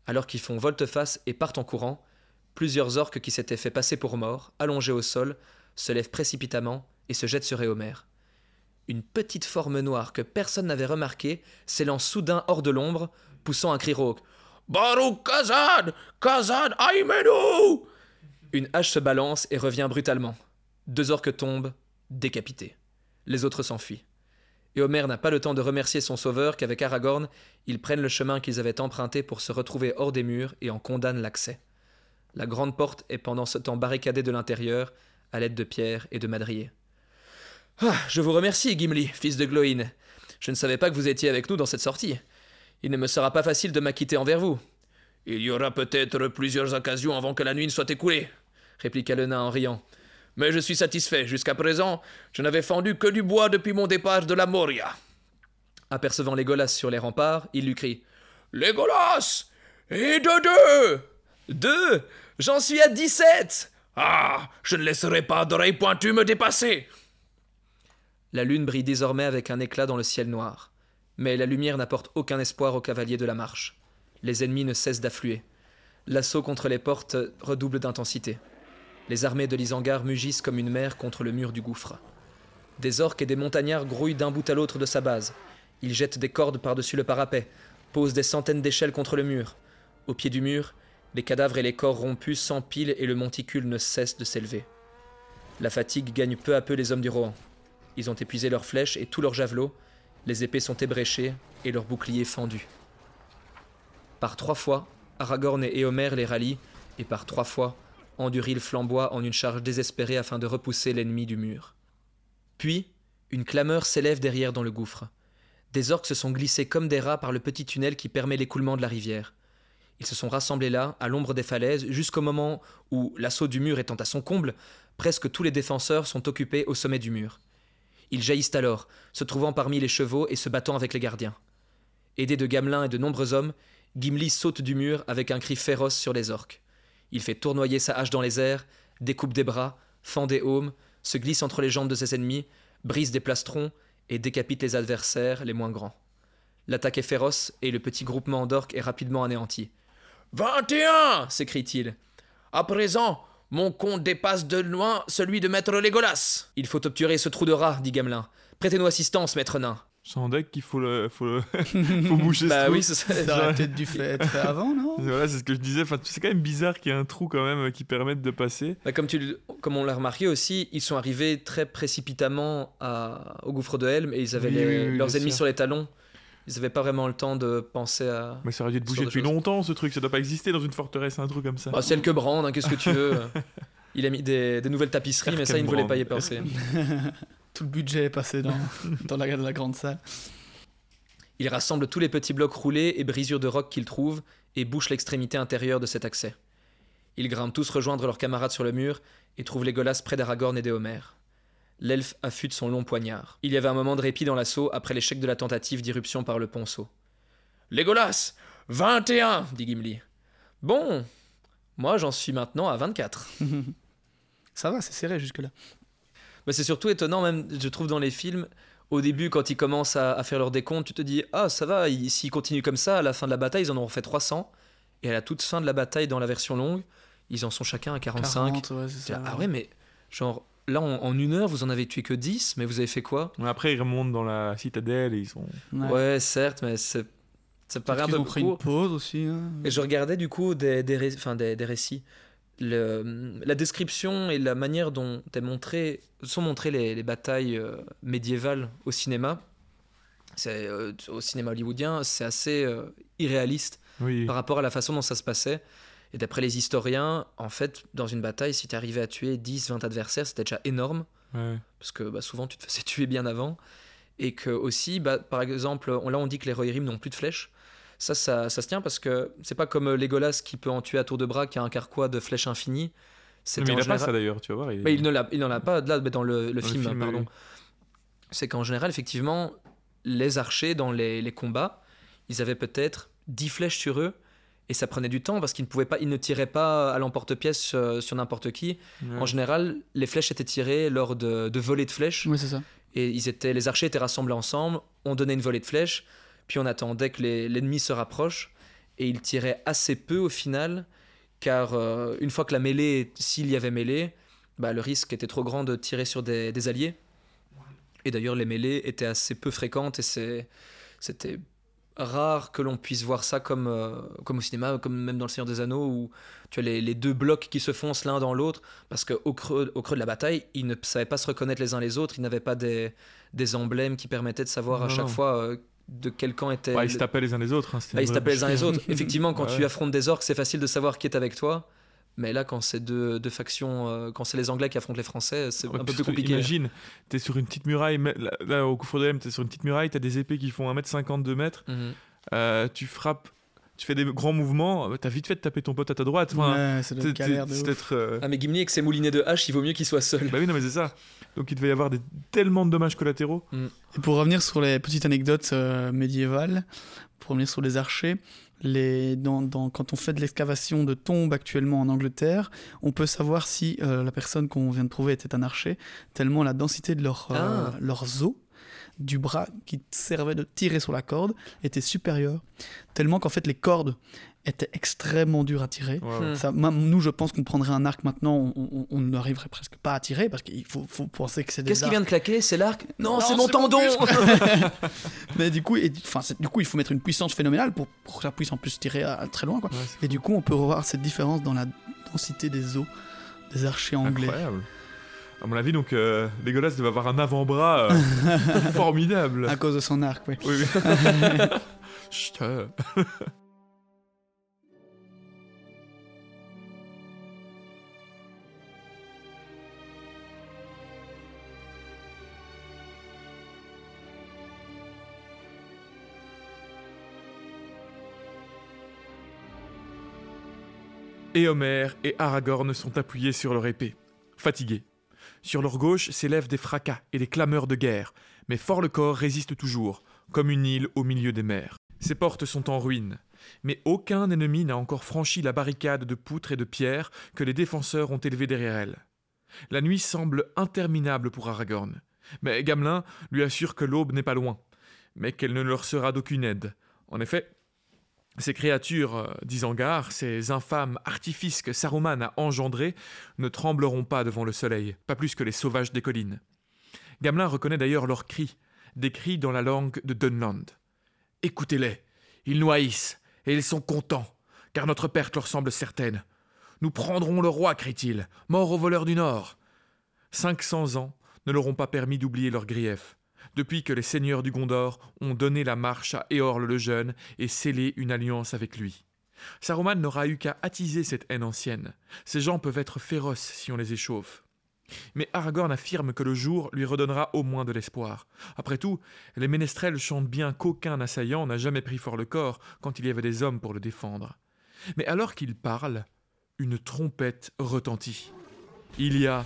Alors qu'ils font volte-face et partent en courant, plusieurs orques qui s'étaient fait passer pour morts, allongés au sol, se lèvent précipitamment et se jettent sur Éomer. Une petite forme noire que personne n'avait remarquée s'élance soudain hors de l'ombre, poussant un cri rauque. Baruch Kazan Kazan Aimenu Une hache se balance et revient brutalement. Deux orques tombent, décapités. Les autres s'enfuient. Et Homer n'a pas le temps de remercier son sauveur qu'avec Aragorn, ils prennent le chemin qu'ils avaient emprunté pour se retrouver hors des murs et en condamnent l'accès. La grande porte est pendant ce temps barricadée de l'intérieur, à l'aide de pierres et de madriers. Ah, je vous remercie, Gimli, fils de Gloin. Je ne savais pas que vous étiez avec nous dans cette sortie. Il ne me sera pas facile de m'acquitter envers vous. Il y aura peut-être plusieurs occasions avant que la nuit ne soit écoulée, répliqua le nain en riant. Mais je suis satisfait. Jusqu'à présent, je n'avais fendu que du bois depuis mon départ de la Moria. Apercevant Légolas sur les remparts, il lui crie Légolas Et de deux Deux J'en suis à dix-sept Ah Je ne laisserai pas d'oreilles pointues me dépasser La lune brille désormais avec un éclat dans le ciel noir. Mais la lumière n'apporte aucun espoir aux cavaliers de la marche. Les ennemis ne cessent d'affluer. L'assaut contre les portes redouble d'intensité. Les armées de l'Isangar mugissent comme une mer contre le mur du gouffre. Des orques et des montagnards grouillent d'un bout à l'autre de sa base. Ils jettent des cordes par-dessus le parapet, posent des centaines d'échelles contre le mur. Au pied du mur, les cadavres et les corps rompus s'empilent et le monticule ne cesse de s'élever. La fatigue gagne peu à peu les hommes du Rohan. Ils ont épuisé leurs flèches et tous leurs javelots, les épées sont ébréchées et leurs boucliers fendus. Par trois fois, Aragorn et Éomer les rallient, et par trois fois, Anduril flamboie en une charge désespérée afin de repousser l'ennemi du mur. Puis, une clameur s'élève derrière dans le gouffre. Des orques se sont glissés comme des rats par le petit tunnel qui permet l'écoulement de la rivière. Ils se sont rassemblés là, à l'ombre des falaises, jusqu'au moment où, l'assaut du mur étant à son comble, presque tous les défenseurs sont occupés au sommet du mur. Ils jaillissent alors, se trouvant parmi les chevaux et se battant avec les gardiens. Aidé de Gamelin et de nombreux hommes, Gimli saute du mur avec un cri féroce sur les orques. Il fait tournoyer sa hache dans les airs, découpe des bras, fend des aumes, se glisse entre les jambes de ses ennemis, brise des plastrons et décapite les adversaires les moins grands. L'attaque est féroce et le petit groupement d'orques est rapidement anéanti. Vingt et un s'écrie-t-il. À présent, mon compte dépasse de loin celui de maître Légolas. Il faut obturer ce trou de rat, dit Gamelin. Prêtez-nous assistance, maître nain. Sans deck qu'il faut le, faut le, (laughs) (laughs) faut boucher ce Bah trou. oui, c'est ça. Ça aurait peut-être dû être fait avant, non (laughs) Voilà, c'est ce que je disais. Enfin, c'est quand même bizarre qu'il y ait un trou quand même qui permette de passer. Bah, comme, tu, comme on l'a remarqué aussi, ils sont arrivés très précipitamment à- au gouffre de Helm et ils avaient Oui, les- oui, oui, leurs ennemis sûr. sur les talons. Ils n'avaient pas vraiment le temps de penser à. Mais ça aurait dû être des depuis choses. longtemps ce truc. Ça doit pas exister dans une forteresse, un truc comme ça. Bah, c'est le que Brand, hein, qu'est-ce que tu veux Il a mis des, des nouvelles tapisseries, mais ça, il ne voulait pas y penser. Tout le budget est passé dans, (laughs) dans la, la grande salle. Il rassemble tous les petits blocs roulés et brisures de roc qu'il trouve et bouche l'extrémité intérieure de cet accès. Ils grimpent tous rejoindre leurs camarades sur le mur et trouvent Légolas près d'Aragorn et d'Éomer. L'elfe affûte son long poignard. Il y avait un moment de répit dans l'assaut après l'échec de la tentative d'irruption par le ponceau. Légolas 21 dit Gimli. Bon, moi j'en suis maintenant à 24. (laughs) Ça va, c'est serré jusque-là. Bah, c'est surtout étonnant, même, je trouve, dans les films. Au début, quand ils commencent à, à faire leur décompte, tu te dis Ah, ça va, ils- s'ils continuent comme ça, à la fin de la bataille, ils en auront fait 300. Et à la toute fin de la bataille, dans la version longue, ils en sont chacun à 45. 40, ouais, c'est ça. Ah ouais, mais genre, là, en, en une heure, vous en avez tué que 10, mais vous avez fait quoi? Mais Après, ils remontent dans la citadelle et ils sont. ouais. certes, mais c'est- ça paraît un Ils peu ont pris une pause aussi. hein. Et je regardais du coup des, des, ré- enfin, des, des récits. Le- la description et la manière dont est montré, sont montrées les, les batailles euh, médiévales au cinéma, c'est, euh, au cinéma hollywoodien, c'est assez euh, irréaliste Oui. par rapport à la façon dont ça se passait. Et d'après les historiens, en fait, dans une bataille, si tu arrivais à tuer 10, 20 adversaires, c'était déjà énorme Ouais. parce que bah, souvent tu te faisais tuer bien avant, et que aussi, bah, par exemple, on- là on dit que les Rohirrim n'ont plus de flèches. Ça, ça, ça se tient parce que c'est pas comme euh, Legolas qui peut en tuer à tour de bras, qui a un carquois de flèches infinies. Mais il en a pas général- ça d'ailleurs, tu vas voir. il- Mais il n'en a pas là, dans le, le Dans le film, film, pardon. oui. C'est qu'en général, effectivement, les archers dans les, les combats, ils avaient peut-être 10 flèches sur eux. Et ça prenait du temps parce qu'ils ne pouvaient pas, ils ne tiraient pas à l'emporte-pièce euh, sur n'importe qui. Ouais. En général, les flèches étaient tirées lors de, de volées de flèches. Oui, c'est ça. Et ils étaient, les archers étaient rassemblés ensemble, on donnait une volée de flèches, puis on attendait que l'ennemi se rapproche, et ils tiraient assez peu au final, car euh, une fois que la mêlée, s'il y avait mêlée, bah, le risque était trop grand de tirer sur des, des alliés. Et d'ailleurs, les mêlées étaient assez peu fréquentes, et c'était rare que l'on puisse voir ça comme, euh, comme au cinéma, comme même dans Le Seigneur des Anneaux, où tu as les, les deux blocs qui se foncent l'un dans l'autre, parce qu'au creux, au creux de la bataille, ils ne savaient pas se reconnaître les uns les autres, ils n'avaient pas des, des emblèmes qui permettaient de savoir à chaque non. fois euh, de quel camp était. Ouais, ils se tapaient les uns les autres. hein, Ah, ils se tapaient les uns les autres. (laughs) Effectivement, quand Ouais. tu affrontes des orques, c'est facile de savoir qui est avec toi. Mais là, quand c'est deux, deux factions, euh, quand c'est les Anglais qui affrontent les Français, c'est Ouais, un peu plus compliqué. Imagine, t'es sur une petite muraille, là, là, au Coufre de t'es sur une petite muraille, t'as des épées qui font 1m50, 2 mètres, Mhm. euh, tu frappes, tu fais des grands mouvements, euh, t'as vite fait de taper ton pote à ta droite. Enfin, ouais, c'est être, euh, Ah, mais Gimli, avec ses moulinets de hache, il vaut mieux qu'il soit seul. Bah oui, non, mais c'est ça. Donc il devait y avoir des... tellement de dommages collatéraux. Et pour revenir sur les petites anecdotes euh, médiévales, pour revenir sur les archers, les, dans, dans- quand on fait de l'excavation de tombes actuellement en Angleterre, on peut savoir si euh, la personne qu'on vient de trouver était un archer, tellement la densité de leur, euh, Ah. leurs os, du bras qui servait de tirer sur la corde, était supérieure. Tellement qu'en fait les cordes étaient extrêmement dures à tirer. Hmm. Ça, même nous, je pense qu'on prendrait un arc maintenant, on- n'arriverait presque pas à tirer parce qu'il faut, faut penser que c'est des Qu'est-ce qui vient de claquer? C'est l'arc? Non, Non, c'est mon tendon (laughs) mais du coup, et- du coup, il faut mettre une puissance phénoménale pour, pour que ça puisse en plus tirer à, à très loin. Quoi. Ouais, Et du coup, on peut revoir cette différence dans la densité des os des archers anglais. incroyable. À mon avis, donc, euh, Legolas devait avoir un avant-bras euh, (laughs) formidable. À cause de son arc, oui. Oui, oui. (laughs) Chut, euh. Et Homer et Aragorn sont appuyés sur leur épée, fatigués. Sur leur gauche s'élèvent des fracas et des clameurs de guerre, mais fort le corps résiste toujours, comme une île au milieu des mers. Ses portes sont en ruine, mais aucun ennemi n'a encore franchi la barricade de poutres et de pierres que les défenseurs ont élevée derrière elle. La nuit semble interminable pour Aragorn, mais Gamelin lui assure que l'aube n'est pas loin, mais qu'elle ne leur sera d'aucune aide. En effet, ces créatures euh, d'Isengard, ces infâmes artifices que Saruman a engendrés, ne trembleront pas devant le soleil, pas plus que les sauvages des collines. Gamelin reconnaît d'ailleurs leurs cris, des cris dans la langue de Dunland. Écoutez-les, ils nous haïssent, et ils sont contents, car notre perte leur semble certaine. Nous prendrons le roi, crie-t-il, mort aux voleurs du Nord. Cinq cents ans ne leur ont pas permis d'oublier leurs griefs, depuis que les seigneurs du Gondor ont donné la marche à Éorle le Jeune et scellé une alliance avec lui. Saruman n'aura eu qu'à attiser cette haine ancienne. Ces gens peuvent être féroces si on les échauffe. Mais Aragorn affirme que le jour lui redonnera au moins de l'espoir. Après tout, les ménestrels chantent bien qu'aucun assaillant n'a jamais pris fort le corps quand il y avait des hommes pour le défendre. Mais alors qu'il parle, une trompette retentit. Il y a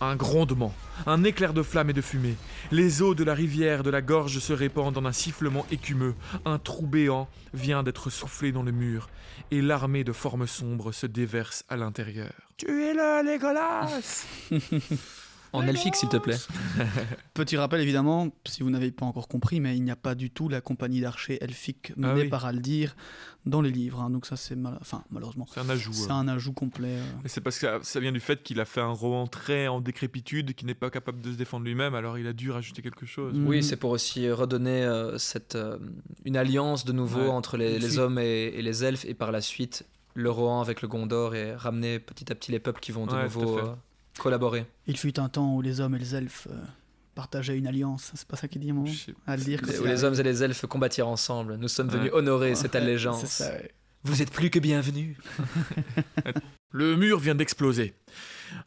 un grondement, un éclair de flamme et de fumée. Les eaux de la rivière de la gorge se répandent en un sifflement écumeux. Un trou béant vient d'être soufflé dans le mur, et l'armée de formes sombres se déverse à l'intérieur. Tu es là, Legolas (laughs) En elfique, s'il te plaît. (laughs) Petit rappel évidemment, si vous n'avez pas encore compris, mais il n'y a pas du tout la compagnie d'archers elfiques menée Ah oui. par Aldir dans les livres. hein. donc ça c'est mal... enfin malheureusement. C'est un ajout. C'est euh. un ajout complet. euh. Mais c'est parce que ça, vient du fait qu'il a fait un roman très en décrépitude, qui n'est pas capable de se défendre lui-même, alors il a dû rajouter quelque chose. Mm. Oui, Mhm. c'est pour aussi redonner euh, cette, euh, une alliance de nouveau Ouais. entre les, hommes et, et les elfes, et par la suite le Rohan avec le Gondor, et ramener petit à petit les peuples qui vont de Ouais, nouveau euh, collaborer. Il fut un temps où les hommes et les elfes euh, partageaient une alliance. C'est pas ça qu'il dit à un moment Les- il où les hommes et les elfes combattirent ensemble. Nous sommes venus Ouais. honorer cette allégeance. c'est ça, ouais. Vous êtes plus que bienvenus. (laughs) Le mur vient d'exploser.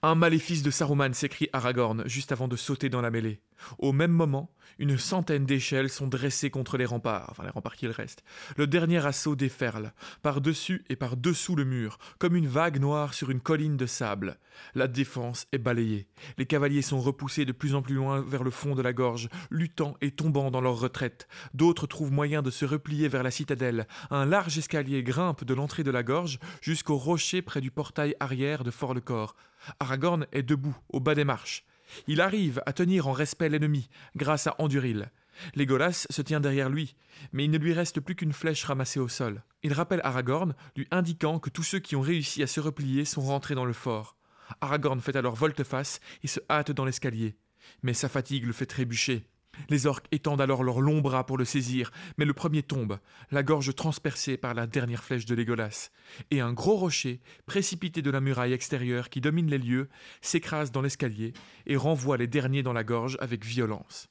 Un maléfice de Saruman s'écrie Aragorn juste avant de sauter dans la mêlée. Au même moment, une centaine d'échelles sont dressées contre les remparts, enfin les remparts qu'il reste. Le dernier assaut déferle, par-dessus et par-dessous le mur, comme une vague noire sur une colline de sable. La défense est balayée. Les cavaliers sont repoussés de plus en plus loin vers le fond de la gorge, luttant et tombant dans leur retraite. D'autres trouvent moyen de se replier vers la citadelle. Un large escalier grimpe de l'entrée de la gorge jusqu'au rocher près du portail arrière de Fort-le-Corps. Aragorn est debout, au bas des marches. Il arrive à tenir en respect l'ennemi, grâce à Anduril. Legolas se tient derrière lui, mais il ne lui reste plus qu'une flèche ramassée au sol. Il rappelle Aragorn, lui indiquant que tous ceux qui ont réussi à se replier sont rentrés dans le fort. Aragorn fait alors volte-face et se hâte dans l'escalier. Mais sa fatigue le fait trébucher. Les orques étendent alors leurs longs bras pour le saisir, mais le premier tombe, la gorge transpercée par la dernière flèche de Legolas. Et un gros rocher, précipité de la muraille extérieure qui domine les lieux, s'écrase dans l'escalier et renvoie les derniers dans la gorge avec violence.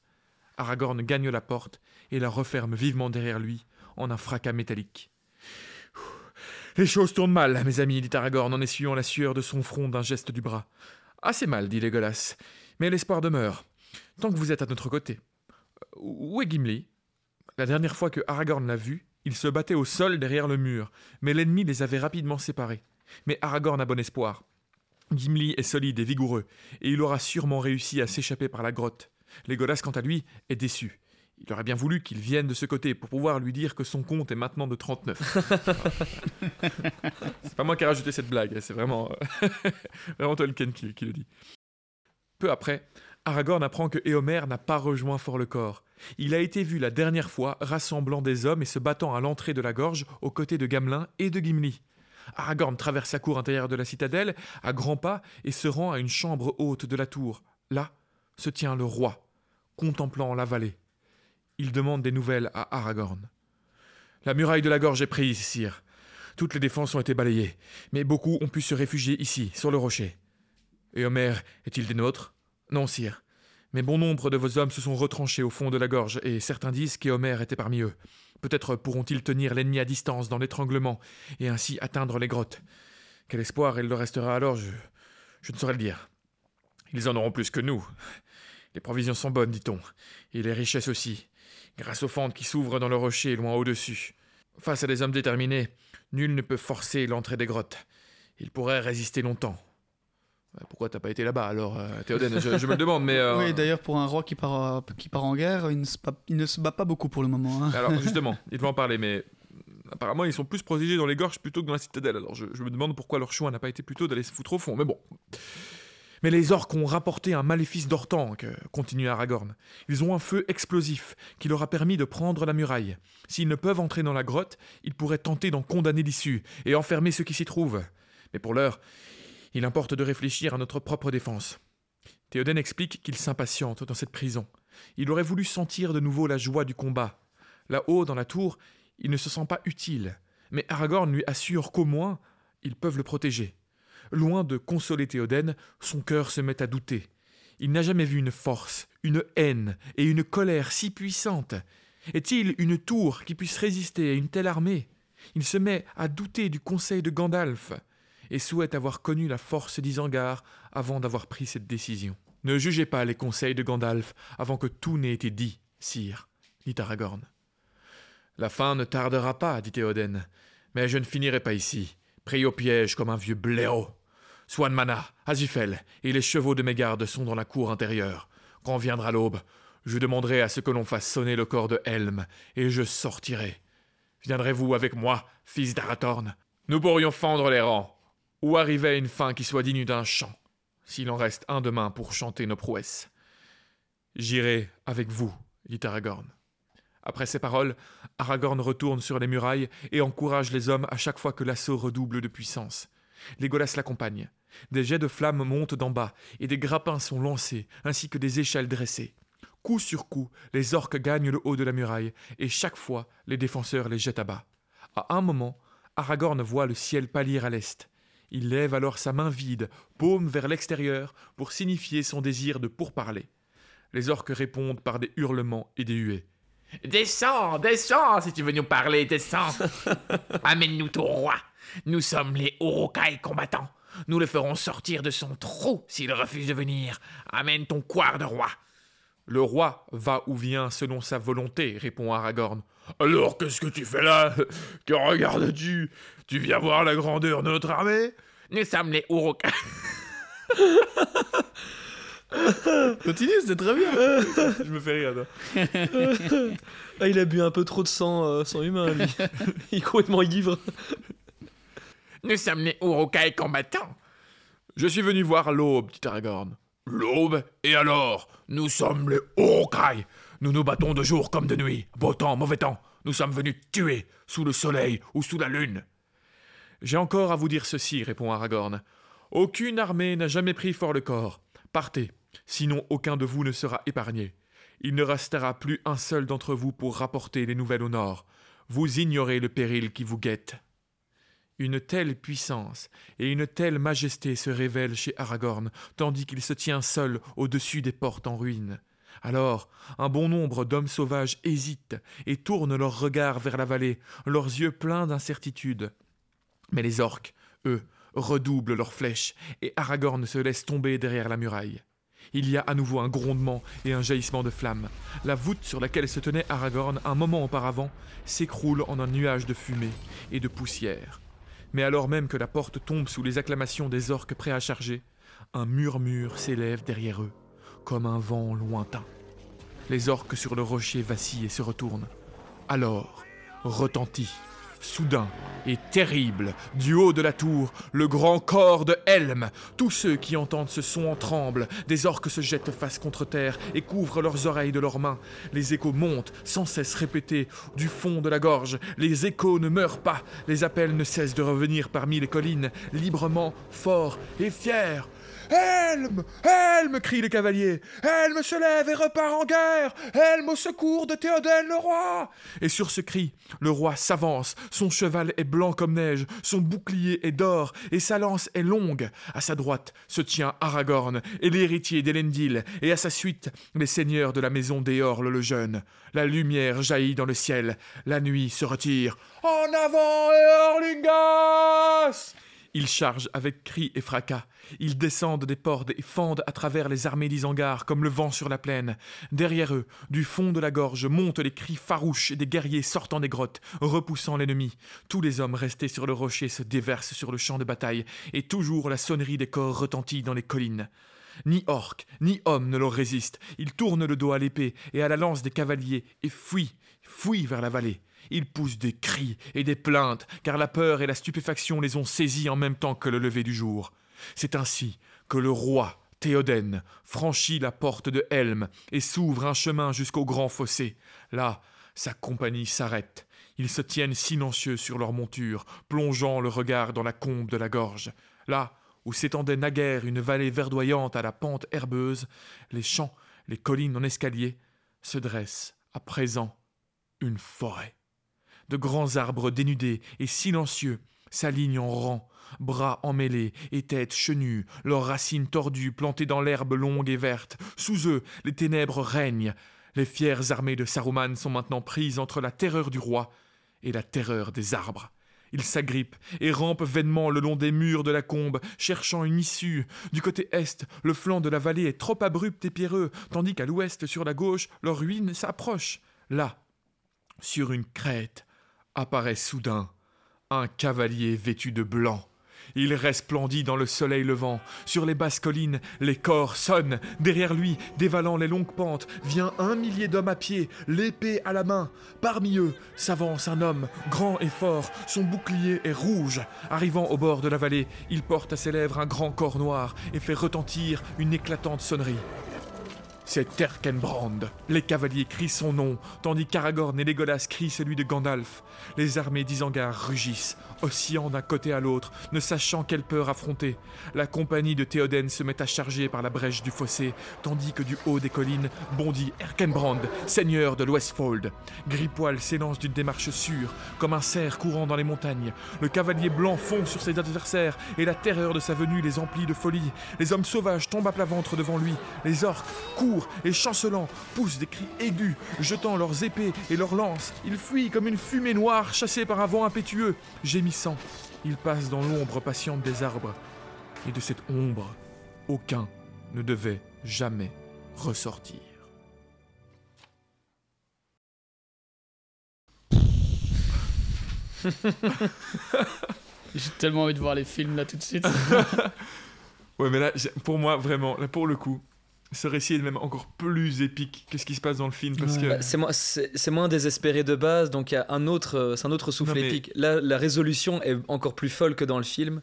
Aragorn gagne la porte et la referme vivement derrière lui en un fracas métallique. Les choses tournent mal, mes amis, dit Aragorn en essuyant la sueur de son front d'un geste du bras. Assez mal, dit Legolas, mais l'espoir demeure, tant que vous êtes à notre côté. Où est Gimli? La dernière fois que Aragorn l'a vu, il se battait au sol derrière le mur, mais l'ennemi les avait rapidement séparés. Mais Aragorn a bon espoir. Gimli est solide et vigoureux, et il aura sûrement réussi à s'échapper par la grotte. Legolas, quant à lui, est déçu. Il aurait bien voulu qu'il vienne de ce côté pour pouvoir lui dire que son compte est maintenant de 39. (laughs) c'est pas moi qui ai rajouté cette blague, c'est vraiment, (laughs) vraiment Tolkien qui, qui le dit. Peu après, Aragorn apprend que Éomer n'a pas rejoint Fort-le-Corps. Il a été vu la dernière fois rassemblant des hommes et se battant à l'entrée de la gorge aux côtés de Gamelin et de Gimli. Aragorn traverse la cour intérieure de la citadelle à grands pas et se rend à une chambre haute de la tour. Là se tient le roi, contemplant la vallée. Il demande des nouvelles à Aragorn. La muraille de la gorge est prise, sire. Toutes les défenses ont été balayées, mais beaucoup ont pu se réfugier ici, sur le rocher. Éomer est-il des nôtres? Non, sire. Mais bon nombre de vos hommes se sont retranchés au fond de la gorge, et certains disent qu'Éomer était parmi eux. Peut-être pourront-ils tenir l'ennemi à distance dans l'étranglement, et ainsi atteindre les grottes. Quel espoir il leur restera alors, je, je ne saurais le dire. Ils en auront plus que nous. Les provisions sont bonnes, dit-on, et les richesses aussi, grâce aux fentes qui s'ouvrent dans le rocher loin au-dessus. Face à des hommes déterminés, nul ne peut forcer l'entrée des grottes. Ils pourraient résister longtemps. Pourquoi t'as pas été là-bas alors, euh, Théoden je, je me le demande, mais... euh, (laughs) Oui, d'ailleurs, pour un roi qui part, euh, qui part en guerre, il ne, se bat, il ne se bat pas beaucoup pour le moment. hein. Alors (laughs) justement, il va en parler, mais apparemment ils sont plus protégés dans les gorges plutôt que dans la citadelle. Alors je, je me demande pourquoi leur choix n'a pas été plutôt d'aller se foutre au fond, mais bon. Mais les orques ont rapporté un maléfice d'Ortanque, continue Aragorn. Ils ont un feu explosif qui leur a permis de prendre la muraille. S'ils ne peuvent entrer dans la grotte, ils pourraient tenter d'en condamner l'issue et enfermer ceux qui s'y trouvent. Mais pour l'heure, il importe de réfléchir à notre propre défense. Théoden explique qu'il s'impatiente dans cette prison. Il aurait voulu sentir de nouveau la joie du combat. Là-haut, dans la tour, il ne se sent pas utile, mais Aragorn lui assure qu'au moins, ils peuvent le protéger. Loin de consoler Théoden, son cœur se met à douter. Il n'a jamais vu une force, une haine et une colère si puissantes. Est-il une tour qui puisse résister à une telle armée? Il se met à douter du conseil de Gandalf et souhaite avoir connu la force d'Isengard avant d'avoir pris cette décision. Ne jugez pas les conseils de Gandalf avant que tout n'ait été dit, sire, dit Aragorn. La fin ne tardera pas, dit Théoden, mais je ne finirai pas ici, pris au piège comme un vieux blaireau. Swanmana, Azufel et les chevaux de mes gardes sont dans la cour intérieure. Quand viendra l'aube, je demanderai à ce que l'on fasse sonner le corps de Helm, et je sortirai. Viendrez-vous avec moi, fils d'Arathorn Nous pourrions fendre les rangs, ou arriver une fin qui soit digne d'un chant. s'il en reste un demain pour chanter nos prouesses. J'irai avec vous, dit Aragorn. Après ces paroles, Aragorn retourne sur les murailles et encourage les hommes à chaque fois que l'assaut redouble de puissance. Légolas l'accompagne. Des jets de flammes montent d'en bas, et des grappins sont lancés, ainsi que des échelles dressées. Coup sur coup, les orques gagnent le haut de la muraille, et chaque fois, les défenseurs les jettent à bas. À un moment, Aragorn voit le ciel pâlir à l'est. Il lève alors sa main vide, paume vers l'extérieur, pour signifier son désir de pourparler. Les orques répondent par des hurlements et des huées. Descends, descends, si tu veux nous parler, descends. (laughs) Amène-nous ton roi. Nous sommes les Urukai combattants. Nous le ferons sortir de son trou s'il refuse de venir. Amène ton quart de roi. Le roi va ou vient selon sa volonté, répond Aragorn. Alors qu'est-ce que tu fais là? Que regardes-tu? Tu viens voir la grandeur de notre armée? Nous sommes les Urukai. (laughs) Continue, c'est très bien. Je me fais rire. Ah, il a bu un peu trop de sang, euh, sang humain, lui. (laughs) il est complètement ivre. Nous sommes les Urukai combattants. Je suis venu voir l'aube, dit Aragorn. L'aube Et alors Nous sommes les Urukai. Nous nous battons de jour comme de nuit, beau temps, mauvais temps. Nous sommes venus tuer, sous le soleil ou sous la lune. J'ai encore à vous dire ceci, répond Aragorn. Aucune armée n'a jamais pris fort le corps. Partez, sinon aucun de vous ne sera épargné. Il ne restera plus un seul d'entre vous pour rapporter les nouvelles au nord. Vous ignorez le péril qui vous guette. Une telle puissance et une telle majesté se révèlent chez Aragorn, tandis qu'il se tient seul au-dessus des portes en ruine. Alors, un bon nombre d'hommes sauvages hésitent et tournent leurs regards vers la vallée, leurs yeux pleins d'incertitude. Mais les orques, eux, redoublent leurs flèches, et Aragorn se laisse tomber derrière la muraille. Il y a à nouveau un grondement et un jaillissement de flammes. La voûte sur laquelle se tenait Aragorn un moment auparavant s'écroule en un nuage de fumée et de poussière. Mais alors même que la porte tombe sous les acclamations des orques prêts à charger, un murmure s'élève derrière eux, comme un vent lointain. Les orques sur le rocher vacillent et se retournent. Alors, retentit, soudain et terrible, du haut de la tour, le grand corps de Helm. Tous ceux qui entendent ce son en tremblent. Des orques se jettent face contre terre et couvrent leurs oreilles de leurs mains. Les échos montent, sans cesse répétés, du fond de la gorge. Les échos ne meurent pas. Les appels ne cessent de revenir parmi les collines, librement, forts et fiers. Helm Helm crient les cavaliers. Helm se lève et repart en guerre. Helm au secours de Théoden le roi. Et sur ce cri, le roi s'avance. Son cheval est blanc comme neige, son bouclier est d'or et sa lance est longue. À sa droite se tient Aragorn et l'héritier d'Elendil, et à sa suite les seigneurs de la maison d'Éorle le jeune. La lumière jaillit dans le ciel. La nuit se retire. En avant, ils chargent avec cris et fracas. Ils descendent des portes et fendent à travers les armées d'Isengard comme le vent sur la plaine. Derrière eux, du fond de la gorge, montent les cris farouches des guerriers sortant des grottes, repoussant l'ennemi. Tous les hommes restés sur le rocher se déversent sur le champ de bataille, et toujours la sonnerie des corps retentit dans les collines. Ni orc, ni homme ne leur résiste. Ils tournent le dos à l'épée et à la lance des cavaliers et fuient, fuient vers la vallée. Ils poussent des cris et des plaintes, car la peur et la stupéfaction les ont saisis en même temps que le lever du jour. C'est ainsi que le roi, Théoden, franchit la porte de Helm et s'ouvre un chemin jusqu'au grand fossé. Là, sa compagnie s'arrête. Ils se tiennent silencieux sur leur monture, plongeant le regard dans la combe de la gorge. Là, où s'étendait naguère une vallée verdoyante à la pente herbeuse, les champs, les collines en escalier, se dresse à présent une forêt. De grands arbres dénudés et silencieux s'alignent en rang, bras emmêlés et têtes chenues, leurs racines tordues plantées dans l'herbe longue et verte. Sous eux, les ténèbres règnent. Les fières armées de Saruman sont maintenant prises entre la terreur du roi et la terreur des arbres. Ils s'agrippent et rampent vainement le long des murs de la combe, cherchant une issue. Du côté est, le flanc de la vallée est trop abrupt et pierreux, tandis qu'à l'ouest, sur la gauche, leur ruine s'approche. Là, sur une crête, apparaît soudain un cavalier vêtu de blanc. Il resplendit dans le soleil levant. Sur les basses collines, les corps sonnent. Derrière lui, dévalant les longues pentes, vient un millier d'hommes à pied, l'épée à la main. Parmi eux s'avance un homme, grand et fort. Son bouclier est rouge. Arrivant au bord de la vallée, il porte à ses lèvres un grand corps noir et fait retentir une éclatante sonnerie. C'est Erkenbrand. Les cavaliers crient son nom, tandis qu'Aragorn et Legolas crient celui de Gandalf. Les armées d'Isengard rugissent, oscillant d'un côté à l'autre, ne sachant quelle peur affronter. La compagnie de Théoden se met à charger par la brèche du fossé, tandis que du haut des collines bondit Erkenbrand, seigneur de l'Westfold. Gripoil s'élance d'une démarche sûre, comme un cerf courant dans les montagnes. Le cavalier blanc fond sur ses adversaires, et la terreur de sa venue les emplit de folie. Les hommes sauvages tombent à plat ventre devant lui. Les orques courent et chancelant, poussent des cris aigus, jetant leurs épées et leurs lances. Ils fuient comme une fumée noire chassée par un vent impétueux. Ils passent dans l'ombre patiente des arbres. Et de cette ombre, aucun ne devait jamais ressortir. (laughs) J'ai tellement envie de voir les films là tout de suite. (laughs) Ouais, mais là, pour moi, vraiment, là, pour le coup, ce récit est même encore plus épique que ce qui se passe dans le film. Parce Ouais. que. Bah, c'est moins, c'est c'est moins désespéré de base, donc il y a un autre, euh, c'est un autre souffle Non, mais- épique. Là, la résolution est encore plus folle que dans le film,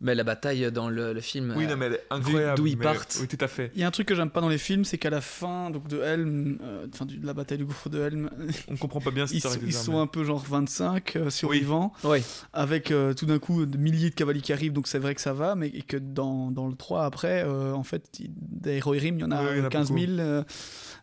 mais la bataille dans le, le film. oui, euh, non, mais elle est incroyable. d'où ils mais- partent. Oui, tout à fait. Il y a un truc que j'aime pas dans les films, c'est qu'à la fin donc de Helm, euh, de la bataille du gouffre de Helm, On comprend pas bien cette ils, sont, ils sont un peu genre 25 euh, survivants, avec euh, tout d'un coup de milliers de cavaliers qui arrivent, donc c'est vrai que ça va, mais et que dans, dans le 3 après, euh, en fait, des Heroirim, il y en a Ouais, il y en a 15 000. beaucoup. euh,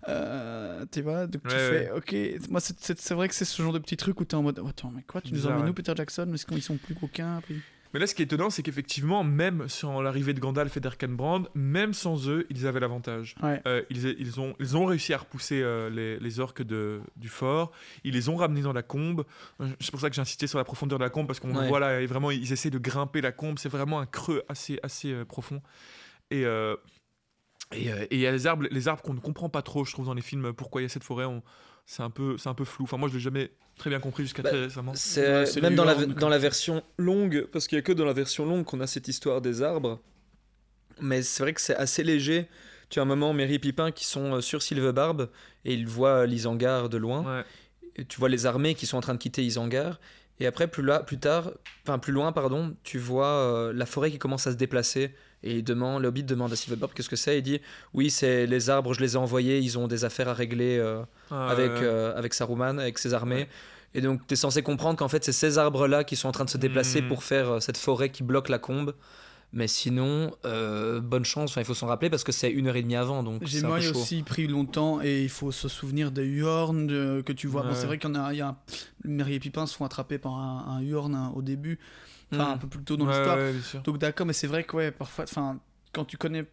euh, tu vois, donc tu Ouais, fais, ok, moi c'est- c'est c'est vrai que c'est ce genre de petit truc où t'es en mode, attends, mais quoi, tu nous emmènes où, Peter Jackson Est-ce qu'ils sont plus qu'aucun puis- Mais là, ce qui est étonnant, c'est qu'effectivement, même sans l'arrivée de Gandalf et d'Erkenbrand, même sans eux, ils avaient l'avantage. Ouais. Euh, ils, ils ont, ils ont réussi à repousser euh, les, les orques de, du fort. Ils les ont ramenés dans la combe. Euh, C'est pour ça que j'ai insisté sur la profondeur de la combe, parce qu'on Ouais. voit là, vraiment, ils essaient de grimper la combe. C'est vraiment un creux assez, assez euh, profond. Et. et et il y a les arbres, les arbres qu'on ne comprend pas trop, je trouve, dans les films. Pourquoi il y a cette forêt on- C'est un, peu- c'est un peu flou. Enfin, moi, je l'ai jamais très bien compris jusqu'à Bah, très récemment. C'est Ouais, c'est même dans la, dans la version longue, parce qu'il y a que dans la version longue qu'on a cette histoire des arbres. Mais c'est vrai que c'est assez léger. Tu as un moment et Pipin qui sont euh, sur Sylvebarbe et ils voient l'Isengard de loin. Ouais. Et tu vois les armées qui sont en train de quitter Isengard. Et après, plus, là, plus tard, enfin plus loin, pardon, tu vois euh, la forêt qui commence à se déplacer. Et il demande, le Hobbit demande à Sylvebarbe qu'est-ce que c'est? Il dit Oui, c'est les arbres, je les ai envoyés, ils ont des affaires à régler euh, Ah, avec, ouais. euh, avec Saruman, avec ses armées. Ouais. Et donc, tu es censé comprendre qu'en fait, c'est ces arbres-là qui sont en train de se déplacer Mhm. pour faire euh, cette forêt qui bloque la combe. Mais sinon, euh, bonne chance, Enfin, il faut s'en rappeler parce que c'est une heure et demie avant. Donc J'ai moi aussi pris longtemps et il faut se souvenir des Huorn de- que tu vois. Bon, c'est vrai qu'il y en a, il y a Merry et Pipin se font attraper par un, un Huorn hein, au début, enfin Mhm. un peu plus tôt dans Ouais, l'histoire. ouais. Donc d'accord, mais c'est vrai que ouais, parfois, enfin, quand tu connais,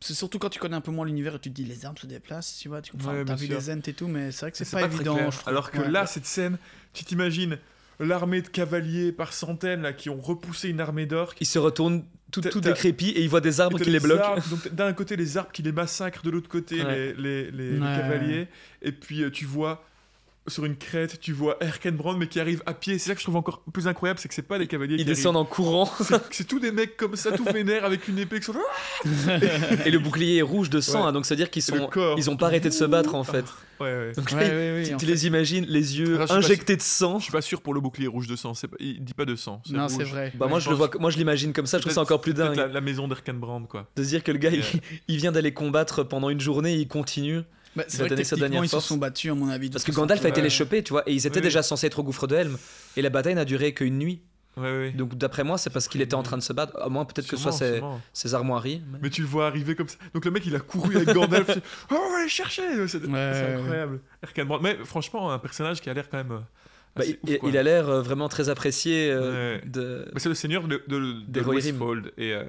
c'est surtout quand tu connais un peu moins l'univers et tu te dis les armes se déplacent, tu vois, tu Ouais, bien vu sûr. les Ents et tout, mais c'est vrai que c'est pas, très évident. Alors que Ouais. là, cette scène, tu t'imagines l'armée de cavaliers par centaines là, qui ont repoussé une armée d'orques. Ils se retournent tout, tout décrépits et ils voient des arbres qui les bloquent. arbres, donc d'un côté les arbres qui les massacrent, de l'autre côté Ouais. les, les- les- les Ouais. cavaliers. Et puis euh, tu vois sur une crête, tu vois Erkenbrand mais qui arrive à pied. C'est ça que je trouve encore plus incroyable, c'est que c'est pas des cavaliers Ils qui descendent en courant arrivent. (laughs) C'est- C'est tous des mecs comme ça, tout vénères avec une épée qui sont là. (laughs) et le bouclier est rouge de sang, Ouais. hein, donc ça veut dire qu'ils Et sont, ils ont pas arrêté de se battre en fait. Ouais, ouais. Donc Ouais, (laughs) là, ouais, ouais, tu, fait. les imagines, les yeux Alors, pas injectés de sang. Je suis pas sûr pour le bouclier rouge de sang. c'est Pas, il dit pas de sang. Non, c'est vrai. Bah Ouais, moi je le vois, moi je l'imagine comme ça, je trouve ça encore plus dingue. La, la maison d'Erkenbrand quoi. De se dire que le gars, il, Yeah. il vient d'aller combattre pendant une journée, il continue. Bah, c'est vrai que sa dernière ils se sont battus, à mon avis. Parce que Gandalf a été les Ouais. choper, tu vois, et ils étaient Oui, déjà censés être au gouffre de Helm. Et la bataille n'a duré qu'une nuit. Ouais, ouais. Donc d'après moi, c'est parce qu'il était en train de se battre. À moins peut-être que ce soit ses, ses armoiries. mais- Mais tu le vois arriver comme ça. Donc le mec il a couru avec Gandalf. (laughs) oh, on va les chercher C'est ouais, incroyable. Erkenbrand. Mais franchement, un personnage qui a l'air quand même. euh, Bah, il, ouf, quoi. il a l'air euh, vraiment très apprécié euh, Ouais. de. Bah, c'est le seigneur de, de, de. Westfold. Et, euh,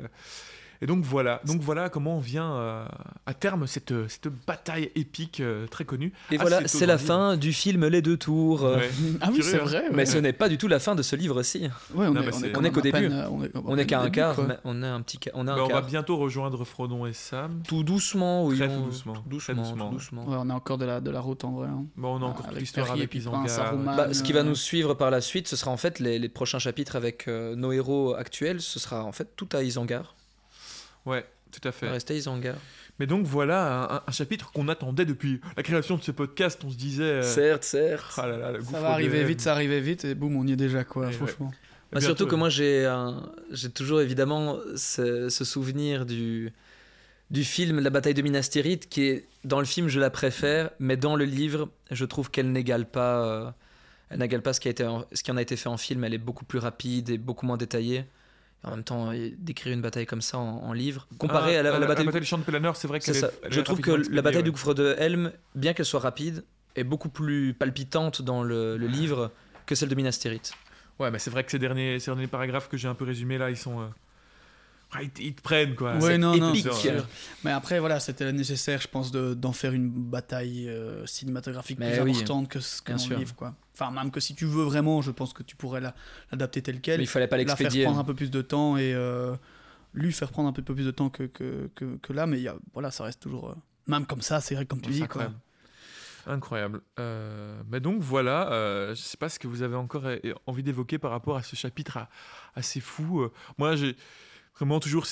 Et donc voilà, donc voilà comment vient euh, à terme cette, cette bataille épique euh, très connue. Et Ah, voilà, c'est la fin du film Les Deux Tours. euh, Ouais. Ah oui, c'est hein. vrai. Mais ce n'est pas du tout la fin de ce livre-ci. Ouais, on est- on on qu'au peine, début. euh, On est, On qu'à un quart, on a un petit, on a Bah, un on va quart. bientôt rejoindre Frodon et Sam. Tout doucement, oui. Très on- tout doucement, tout très doucement, doucement. tout doucement. Ouais, on a encore de la, de la route en vrai. hein. Bon, on a encore toute l'histoire avec. Saruman. Bah, ce qui va euh, nous suivre par la suite, ce sera en fait les, les prochains chapitres avec euh, nos héros actuels. Ce sera en fait tout à Isengard. Ouais, tout à fait. rester à Isengard. Mais donc voilà, un, un chapitre qu'on attendait depuis la création de ce podcast. On se disait. euh, Certes, certes. ah là là, le Ça va arriver de vite, ça arrivait vite, et boum, on y est déjà, quoi, franchement. Bah, Bientôt, surtout que ouais. moi j'ai un- j'ai toujours évidemment ce, ce souvenir du du film La bataille de Minas Tirith qui est dans le film je la préfère mais dans le livre je trouve qu'elle n'égale pas euh, elle n'égale pas ce qui a été en- ce qui en a été fait en film elle est beaucoup plus rapide et beaucoup moins détaillée en même temps euh, d'écrire une bataille comme ça en, en livre comparé Ah, à la, la bataille, du- du champ de Pelennor, c'est vrai elle je est trouve que la bataille du gouffre de Helm bien qu'elle soit rapide est beaucoup plus palpitante dans le, le livre que celle de Minas Tirith Ouais, Ouais, mais c'est vrai que ces derniers, ces derniers paragraphes que j'ai un peu résumés là, ils sont. euh, ils, ils te prennent quoi. Ouais, C'est non, non, épique. sûr. Mais après, voilà, c'était nécessaire, je pense, de- d'en faire une bataille euh, cinématographique Mais plus oui, importante que ce le livre, quoi. Enfin, même que si tu veux vraiment, je pense que tu pourrais la- l'adapter tel quel. mais il fallait pas la faire l'expédier prendre un peu plus de temps et euh, lui faire prendre un peu plus de temps que, que, que, que là, mais il y a, voilà, ça reste toujours. euh, même comme ça, c'est vrai, comme tu dis, quoi. incroyable. Incroyable. Euh, mais donc voilà, euh, je sais pas ce que vous avez encore envie d'évoquer par rapport à ce chapitre assez fou. Euh, moi, j'ai vraiment toujours.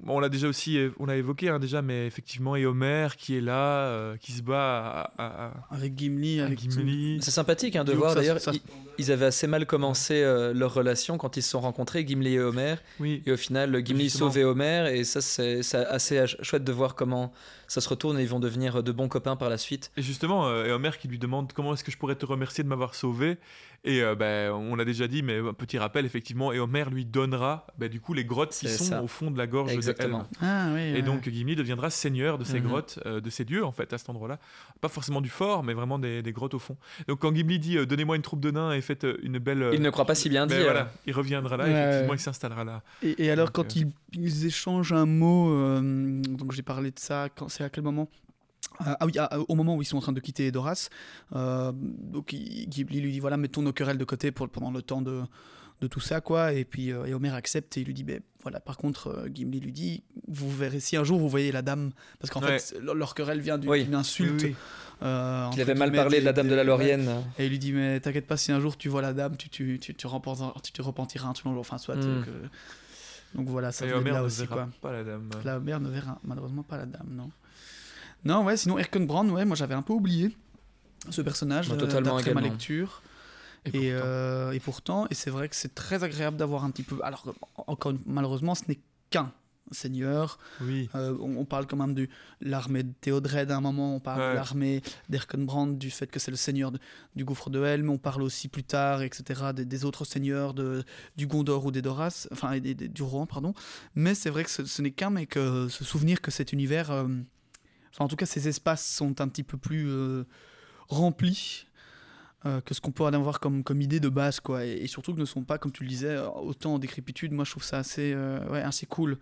bon, on l'a déjà aussi, euh, on l'a évoqué hein, déjà, mais effectivement, et Homer qui est là, euh, qui se bat à, à- à- Avec Gimli, à avec Gimli. C'est sympathique hein, de voir d'ailleurs. ça- Ils, ils avaient assez mal commencé euh, leur relation quand ils se sont rencontrés, Gimli et Homer. Oui. Et au final, Gimli Justement. sauve Homer. Et ça, c'est assez chouette de voir comment ça se retourne et ils vont devenir de bons copains par la suite. Et justement, euh, et Homer qui lui demande comment est-ce que je pourrais te remercier de m'avoir sauvé? Et euh, ben, on l'a déjà dit, mais un petit rappel, effectivement, et Homer lui donnera ben, du coup les grottes ça. au fond de la gorge Exactement. de Helm. Ah oui. Et ouais. donc Gimli deviendra seigneur de ces Mhm. grottes, euh, de ces dieux en fait à cet endroit-là. Pas forcément du fort, mais vraiment des, des grottes au fond. Donc quand Gimli dit euh, donnez-moi une troupe de nains et faites euh, une belle. euh, Il ne croit pas si bien ben dire. voilà, il reviendra là, Ouais, effectivement, ouais. il s'installera là. Et, et alors, Donc, quand euh, ils, ils échangent un mot, euh, donc j'ai parlé de ça, c'est à quel moment Ah ah oui, ah, au moment où ils sont en train de quitter Edoras, euh, donc Ghibli lui dit voilà, mettons nos querelles de côté pour, pendant le temps de, de tout ça, quoi. Et puis euh, et Homer accepte et il lui dit ben voilà, par contre, euh, Gimli lui dit vous verrez si un jour vous voyez la dame, parce qu'en Ouais. fait, leur, leur querelle vient d'une Oui. insulte. Oui, oui. euh, Il avait mal parlé de la des- dame de la Laurienne. et il lui dit, mais t'inquiète pas, si un jour tu vois la dame, tu, tu, tu, tu, repentiras, tu te repentiras un truc dans le Enfin, soit. Mm. euh, que- Donc voilà, ça Et Homer là ne aussi, verra quoi. pas la dame. La mère ne verra malheureusement pas la dame, non. Non, ouais, sinon Erkenbrand, ouais, moi j'avais un peu oublié ce personnage euh, totalement d'après ma lecture. Et Et, pourtant- euh, et pourtant, et c'est vrai que c'est très agréable d'avoir un petit peu. Alors, encore malheureusement, ce n'est qu'un seigneur. Oui. Euh, on, on parle quand même de l'armée de Théodred à un moment, on parle Ouais. de l'armée d'Erkenbrand, du fait que c'est le seigneur de- du gouffre de Helm, on parle aussi plus tard, etc., des, des autres seigneurs de, du Gondor ou des Doras, enfin, et des- des- du Rohan, pardon. Mais c'est vrai que ce, ce n'est qu'un, mais que se souvenir que cet univers, euh, enfin, en tout cas, ces espaces sont un petit peu plus euh, remplis. Euh, que ce qu'on peut en avoir comme, comme idée de base, quoi. Et, et surtout que ne sont pas, comme tu le disais, autant en décrépitude. Moi, je trouve ça assez, euh, ouais, assez cool.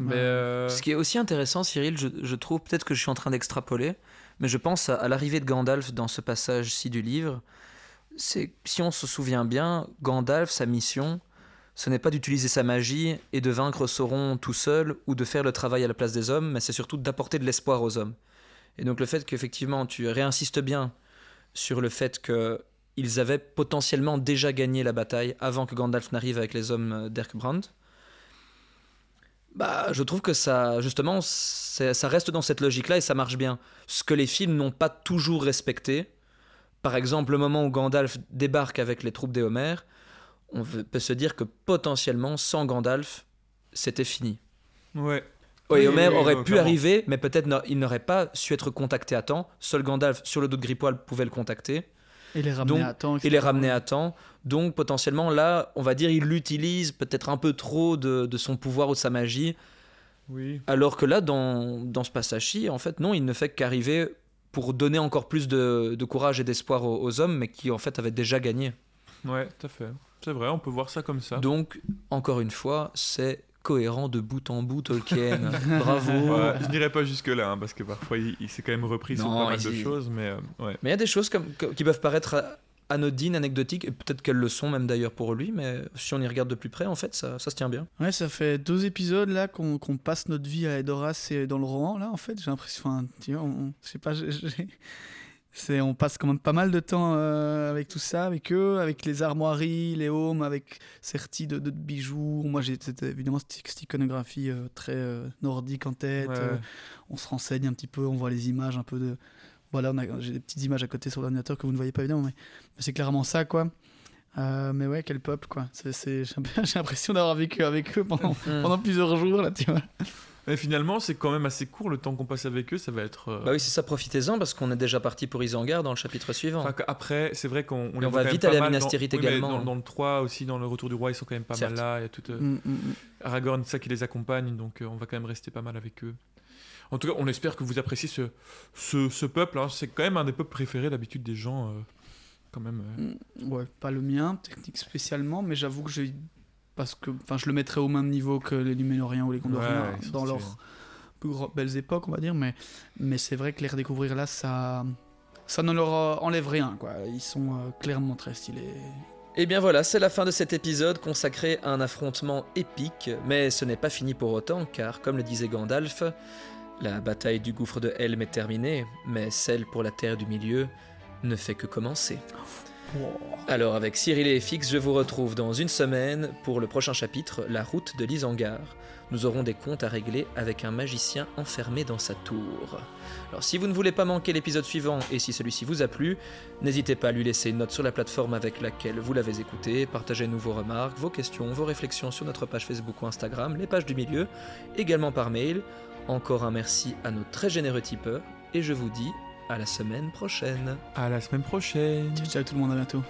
Mais, euh, Ce qui est aussi intéressant, Cyril, je, je trouve, peut-être que je suis en train d'extrapoler, mais je pense à, à l'arrivée de Gandalf dans ce passage-ci du livre. C'est si on se souvient bien, Gandalf, sa mission, ce n'est pas d'utiliser sa magie et de vaincre Sauron tout seul ou de faire le travail à la place des hommes, mais c'est surtout d'apporter de l'espoir aux hommes. Et donc le fait qu'effectivement tu réinsistes bien sur le fait qu'ils avaient potentiellement déjà gagné la bataille avant que Gandalf n'arrive avec les hommes d'Erkbrand, bah, je trouve que ça, justement, ça reste dans cette logique-là et ça marche bien. Ce que les films n'ont pas toujours respecté, par exemple, le moment où Gandalf débarque avec les troupes des Homères, on peut se dire que potentiellement, sans Gandalf, c'était fini. ouais. Oui, Homer oui, aurait oui, pu clairement. arriver, mais peut-être il n'aurait pas su être contacté à temps. Seul Gandalf, sur le dos de Grippoil, pouvait le contacter Et les ramener Donc, à temps. et les ramener à temps. Donc potentiellement, là, on va dire, il utilise peut-être un peu trop de, de son pouvoir ou de sa magie. Oui. Alors que là, dans, dans ce passage-ci, en fait, non, il ne fait qu'arriver pour donner encore plus de, de courage et d'espoir aux, aux hommes, mais qui en fait avaient déjà gagné. Ouais, tout à fait. C'est vrai, on peut voir ça comme ça. Donc, encore une fois, c'est cohérent de bout en bout, Tolkien. (laughs) Bravo. Ouais, je n'irai pas jusque-là, hein, parce que parfois il, il s'est quand même repris sur Non, pas mal de choses, mais euh, ouais. Mais il y a des choses comme, qui peuvent paraître anodines, anecdotiques, et peut-être qu'elles le sont même d'ailleurs pour lui, mais si on y regarde de plus près, en fait, ça, ça se tient bien. Ouais, ça fait deux épisodes là qu'on qu'on passe notre vie à Edoras et dans le Rohan là en fait. J'ai l'impression, enfin, tu vois, on, je sais pas, j'ai- j'ai- c'est on passe quand même pas mal de temps euh, avec tout ça, avec eux, avec les armoiries, les homes, avec Certi de, de bijoux. Moi j'ai évidemment cette, cette iconographie euh, très euh, nordique en tête. Ouais, ouais. on se renseigne un petit peu, on voit les images un peu de. Voilà, j'ai des petites images à côté sur l'ordinateur que vous ne voyez pas évidemment, mais, mais c'est clairement ça quoi. Mais ouais, quel peuple quoi. C'est, (laughs) j'ai l'impression d'avoir vécu avec eux pendant, Mm. pendant plusieurs jours là, tu vois. Mais finalement, c'est quand même assez court le temps qu'on passe avec eux, ça va être. euh, Bah oui, c'est ça, profitez-en, parce qu'on est déjà parti pour Isengard dans le chapitre suivant. Enfin, Après, c'est vrai qu'on on les va vite aller à Minas dans- Tirith oui, mais également. Dans, dans le 3 aussi, dans le Retour du Roi, ils sont quand même pas Certes. mal là. Il y a tout, euh, Mm, mm, mm. Aragorn, ça qui les accompagne, donc euh, on va quand même rester pas mal avec eux. En tout cas, on espère que vous appréciez ce, ce, ce peuple. hein. C'est quand même un des peuples préférés d'habitude des gens. euh, quand même. euh. Ouais, pas le mien, technique spécialement, mais j'avoue que j'ai. Parce que enfin, je le mettrais au même niveau que les Numénoriens ou les Gondoriens Ouais, dans leurs plus belles époques, on va dire, mais, mais c'est vrai que les redécouvrir là, ça, ça ne leur euh, enlève rien, quoi. Ils sont euh, clairement très stylés. Et Eh bien voilà, c'est la fin de cet épisode consacré à un affrontement épique, mais ce n'est pas fini pour autant, car comme le disait Gandalf, la bataille du gouffre de Helm est terminée, mais celle pour la Terre du Milieu ne fait que commencer. Alors avec Cyril et Fix, je vous retrouve dans une semaine pour le prochain chapitre, La route de l'Isengard. Nous aurons des comptes à régler avec un magicien enfermé dans sa tour. Alors si vous ne voulez pas manquer l'épisode suivant et si celui-ci vous a plu, n'hésitez pas à lui laisser une note sur la plateforme avec laquelle vous l'avez écouté, partagez-nous vos remarques, vos questions, vos réflexions sur notre page Facebook ou Instagram, les pages du milieu, également par mail. Encore un merci à nos très généreux tipeurs et je vous dis à la semaine prochaine. À la semaine prochaine. Ciao, ciao tout le monde, à bientôt.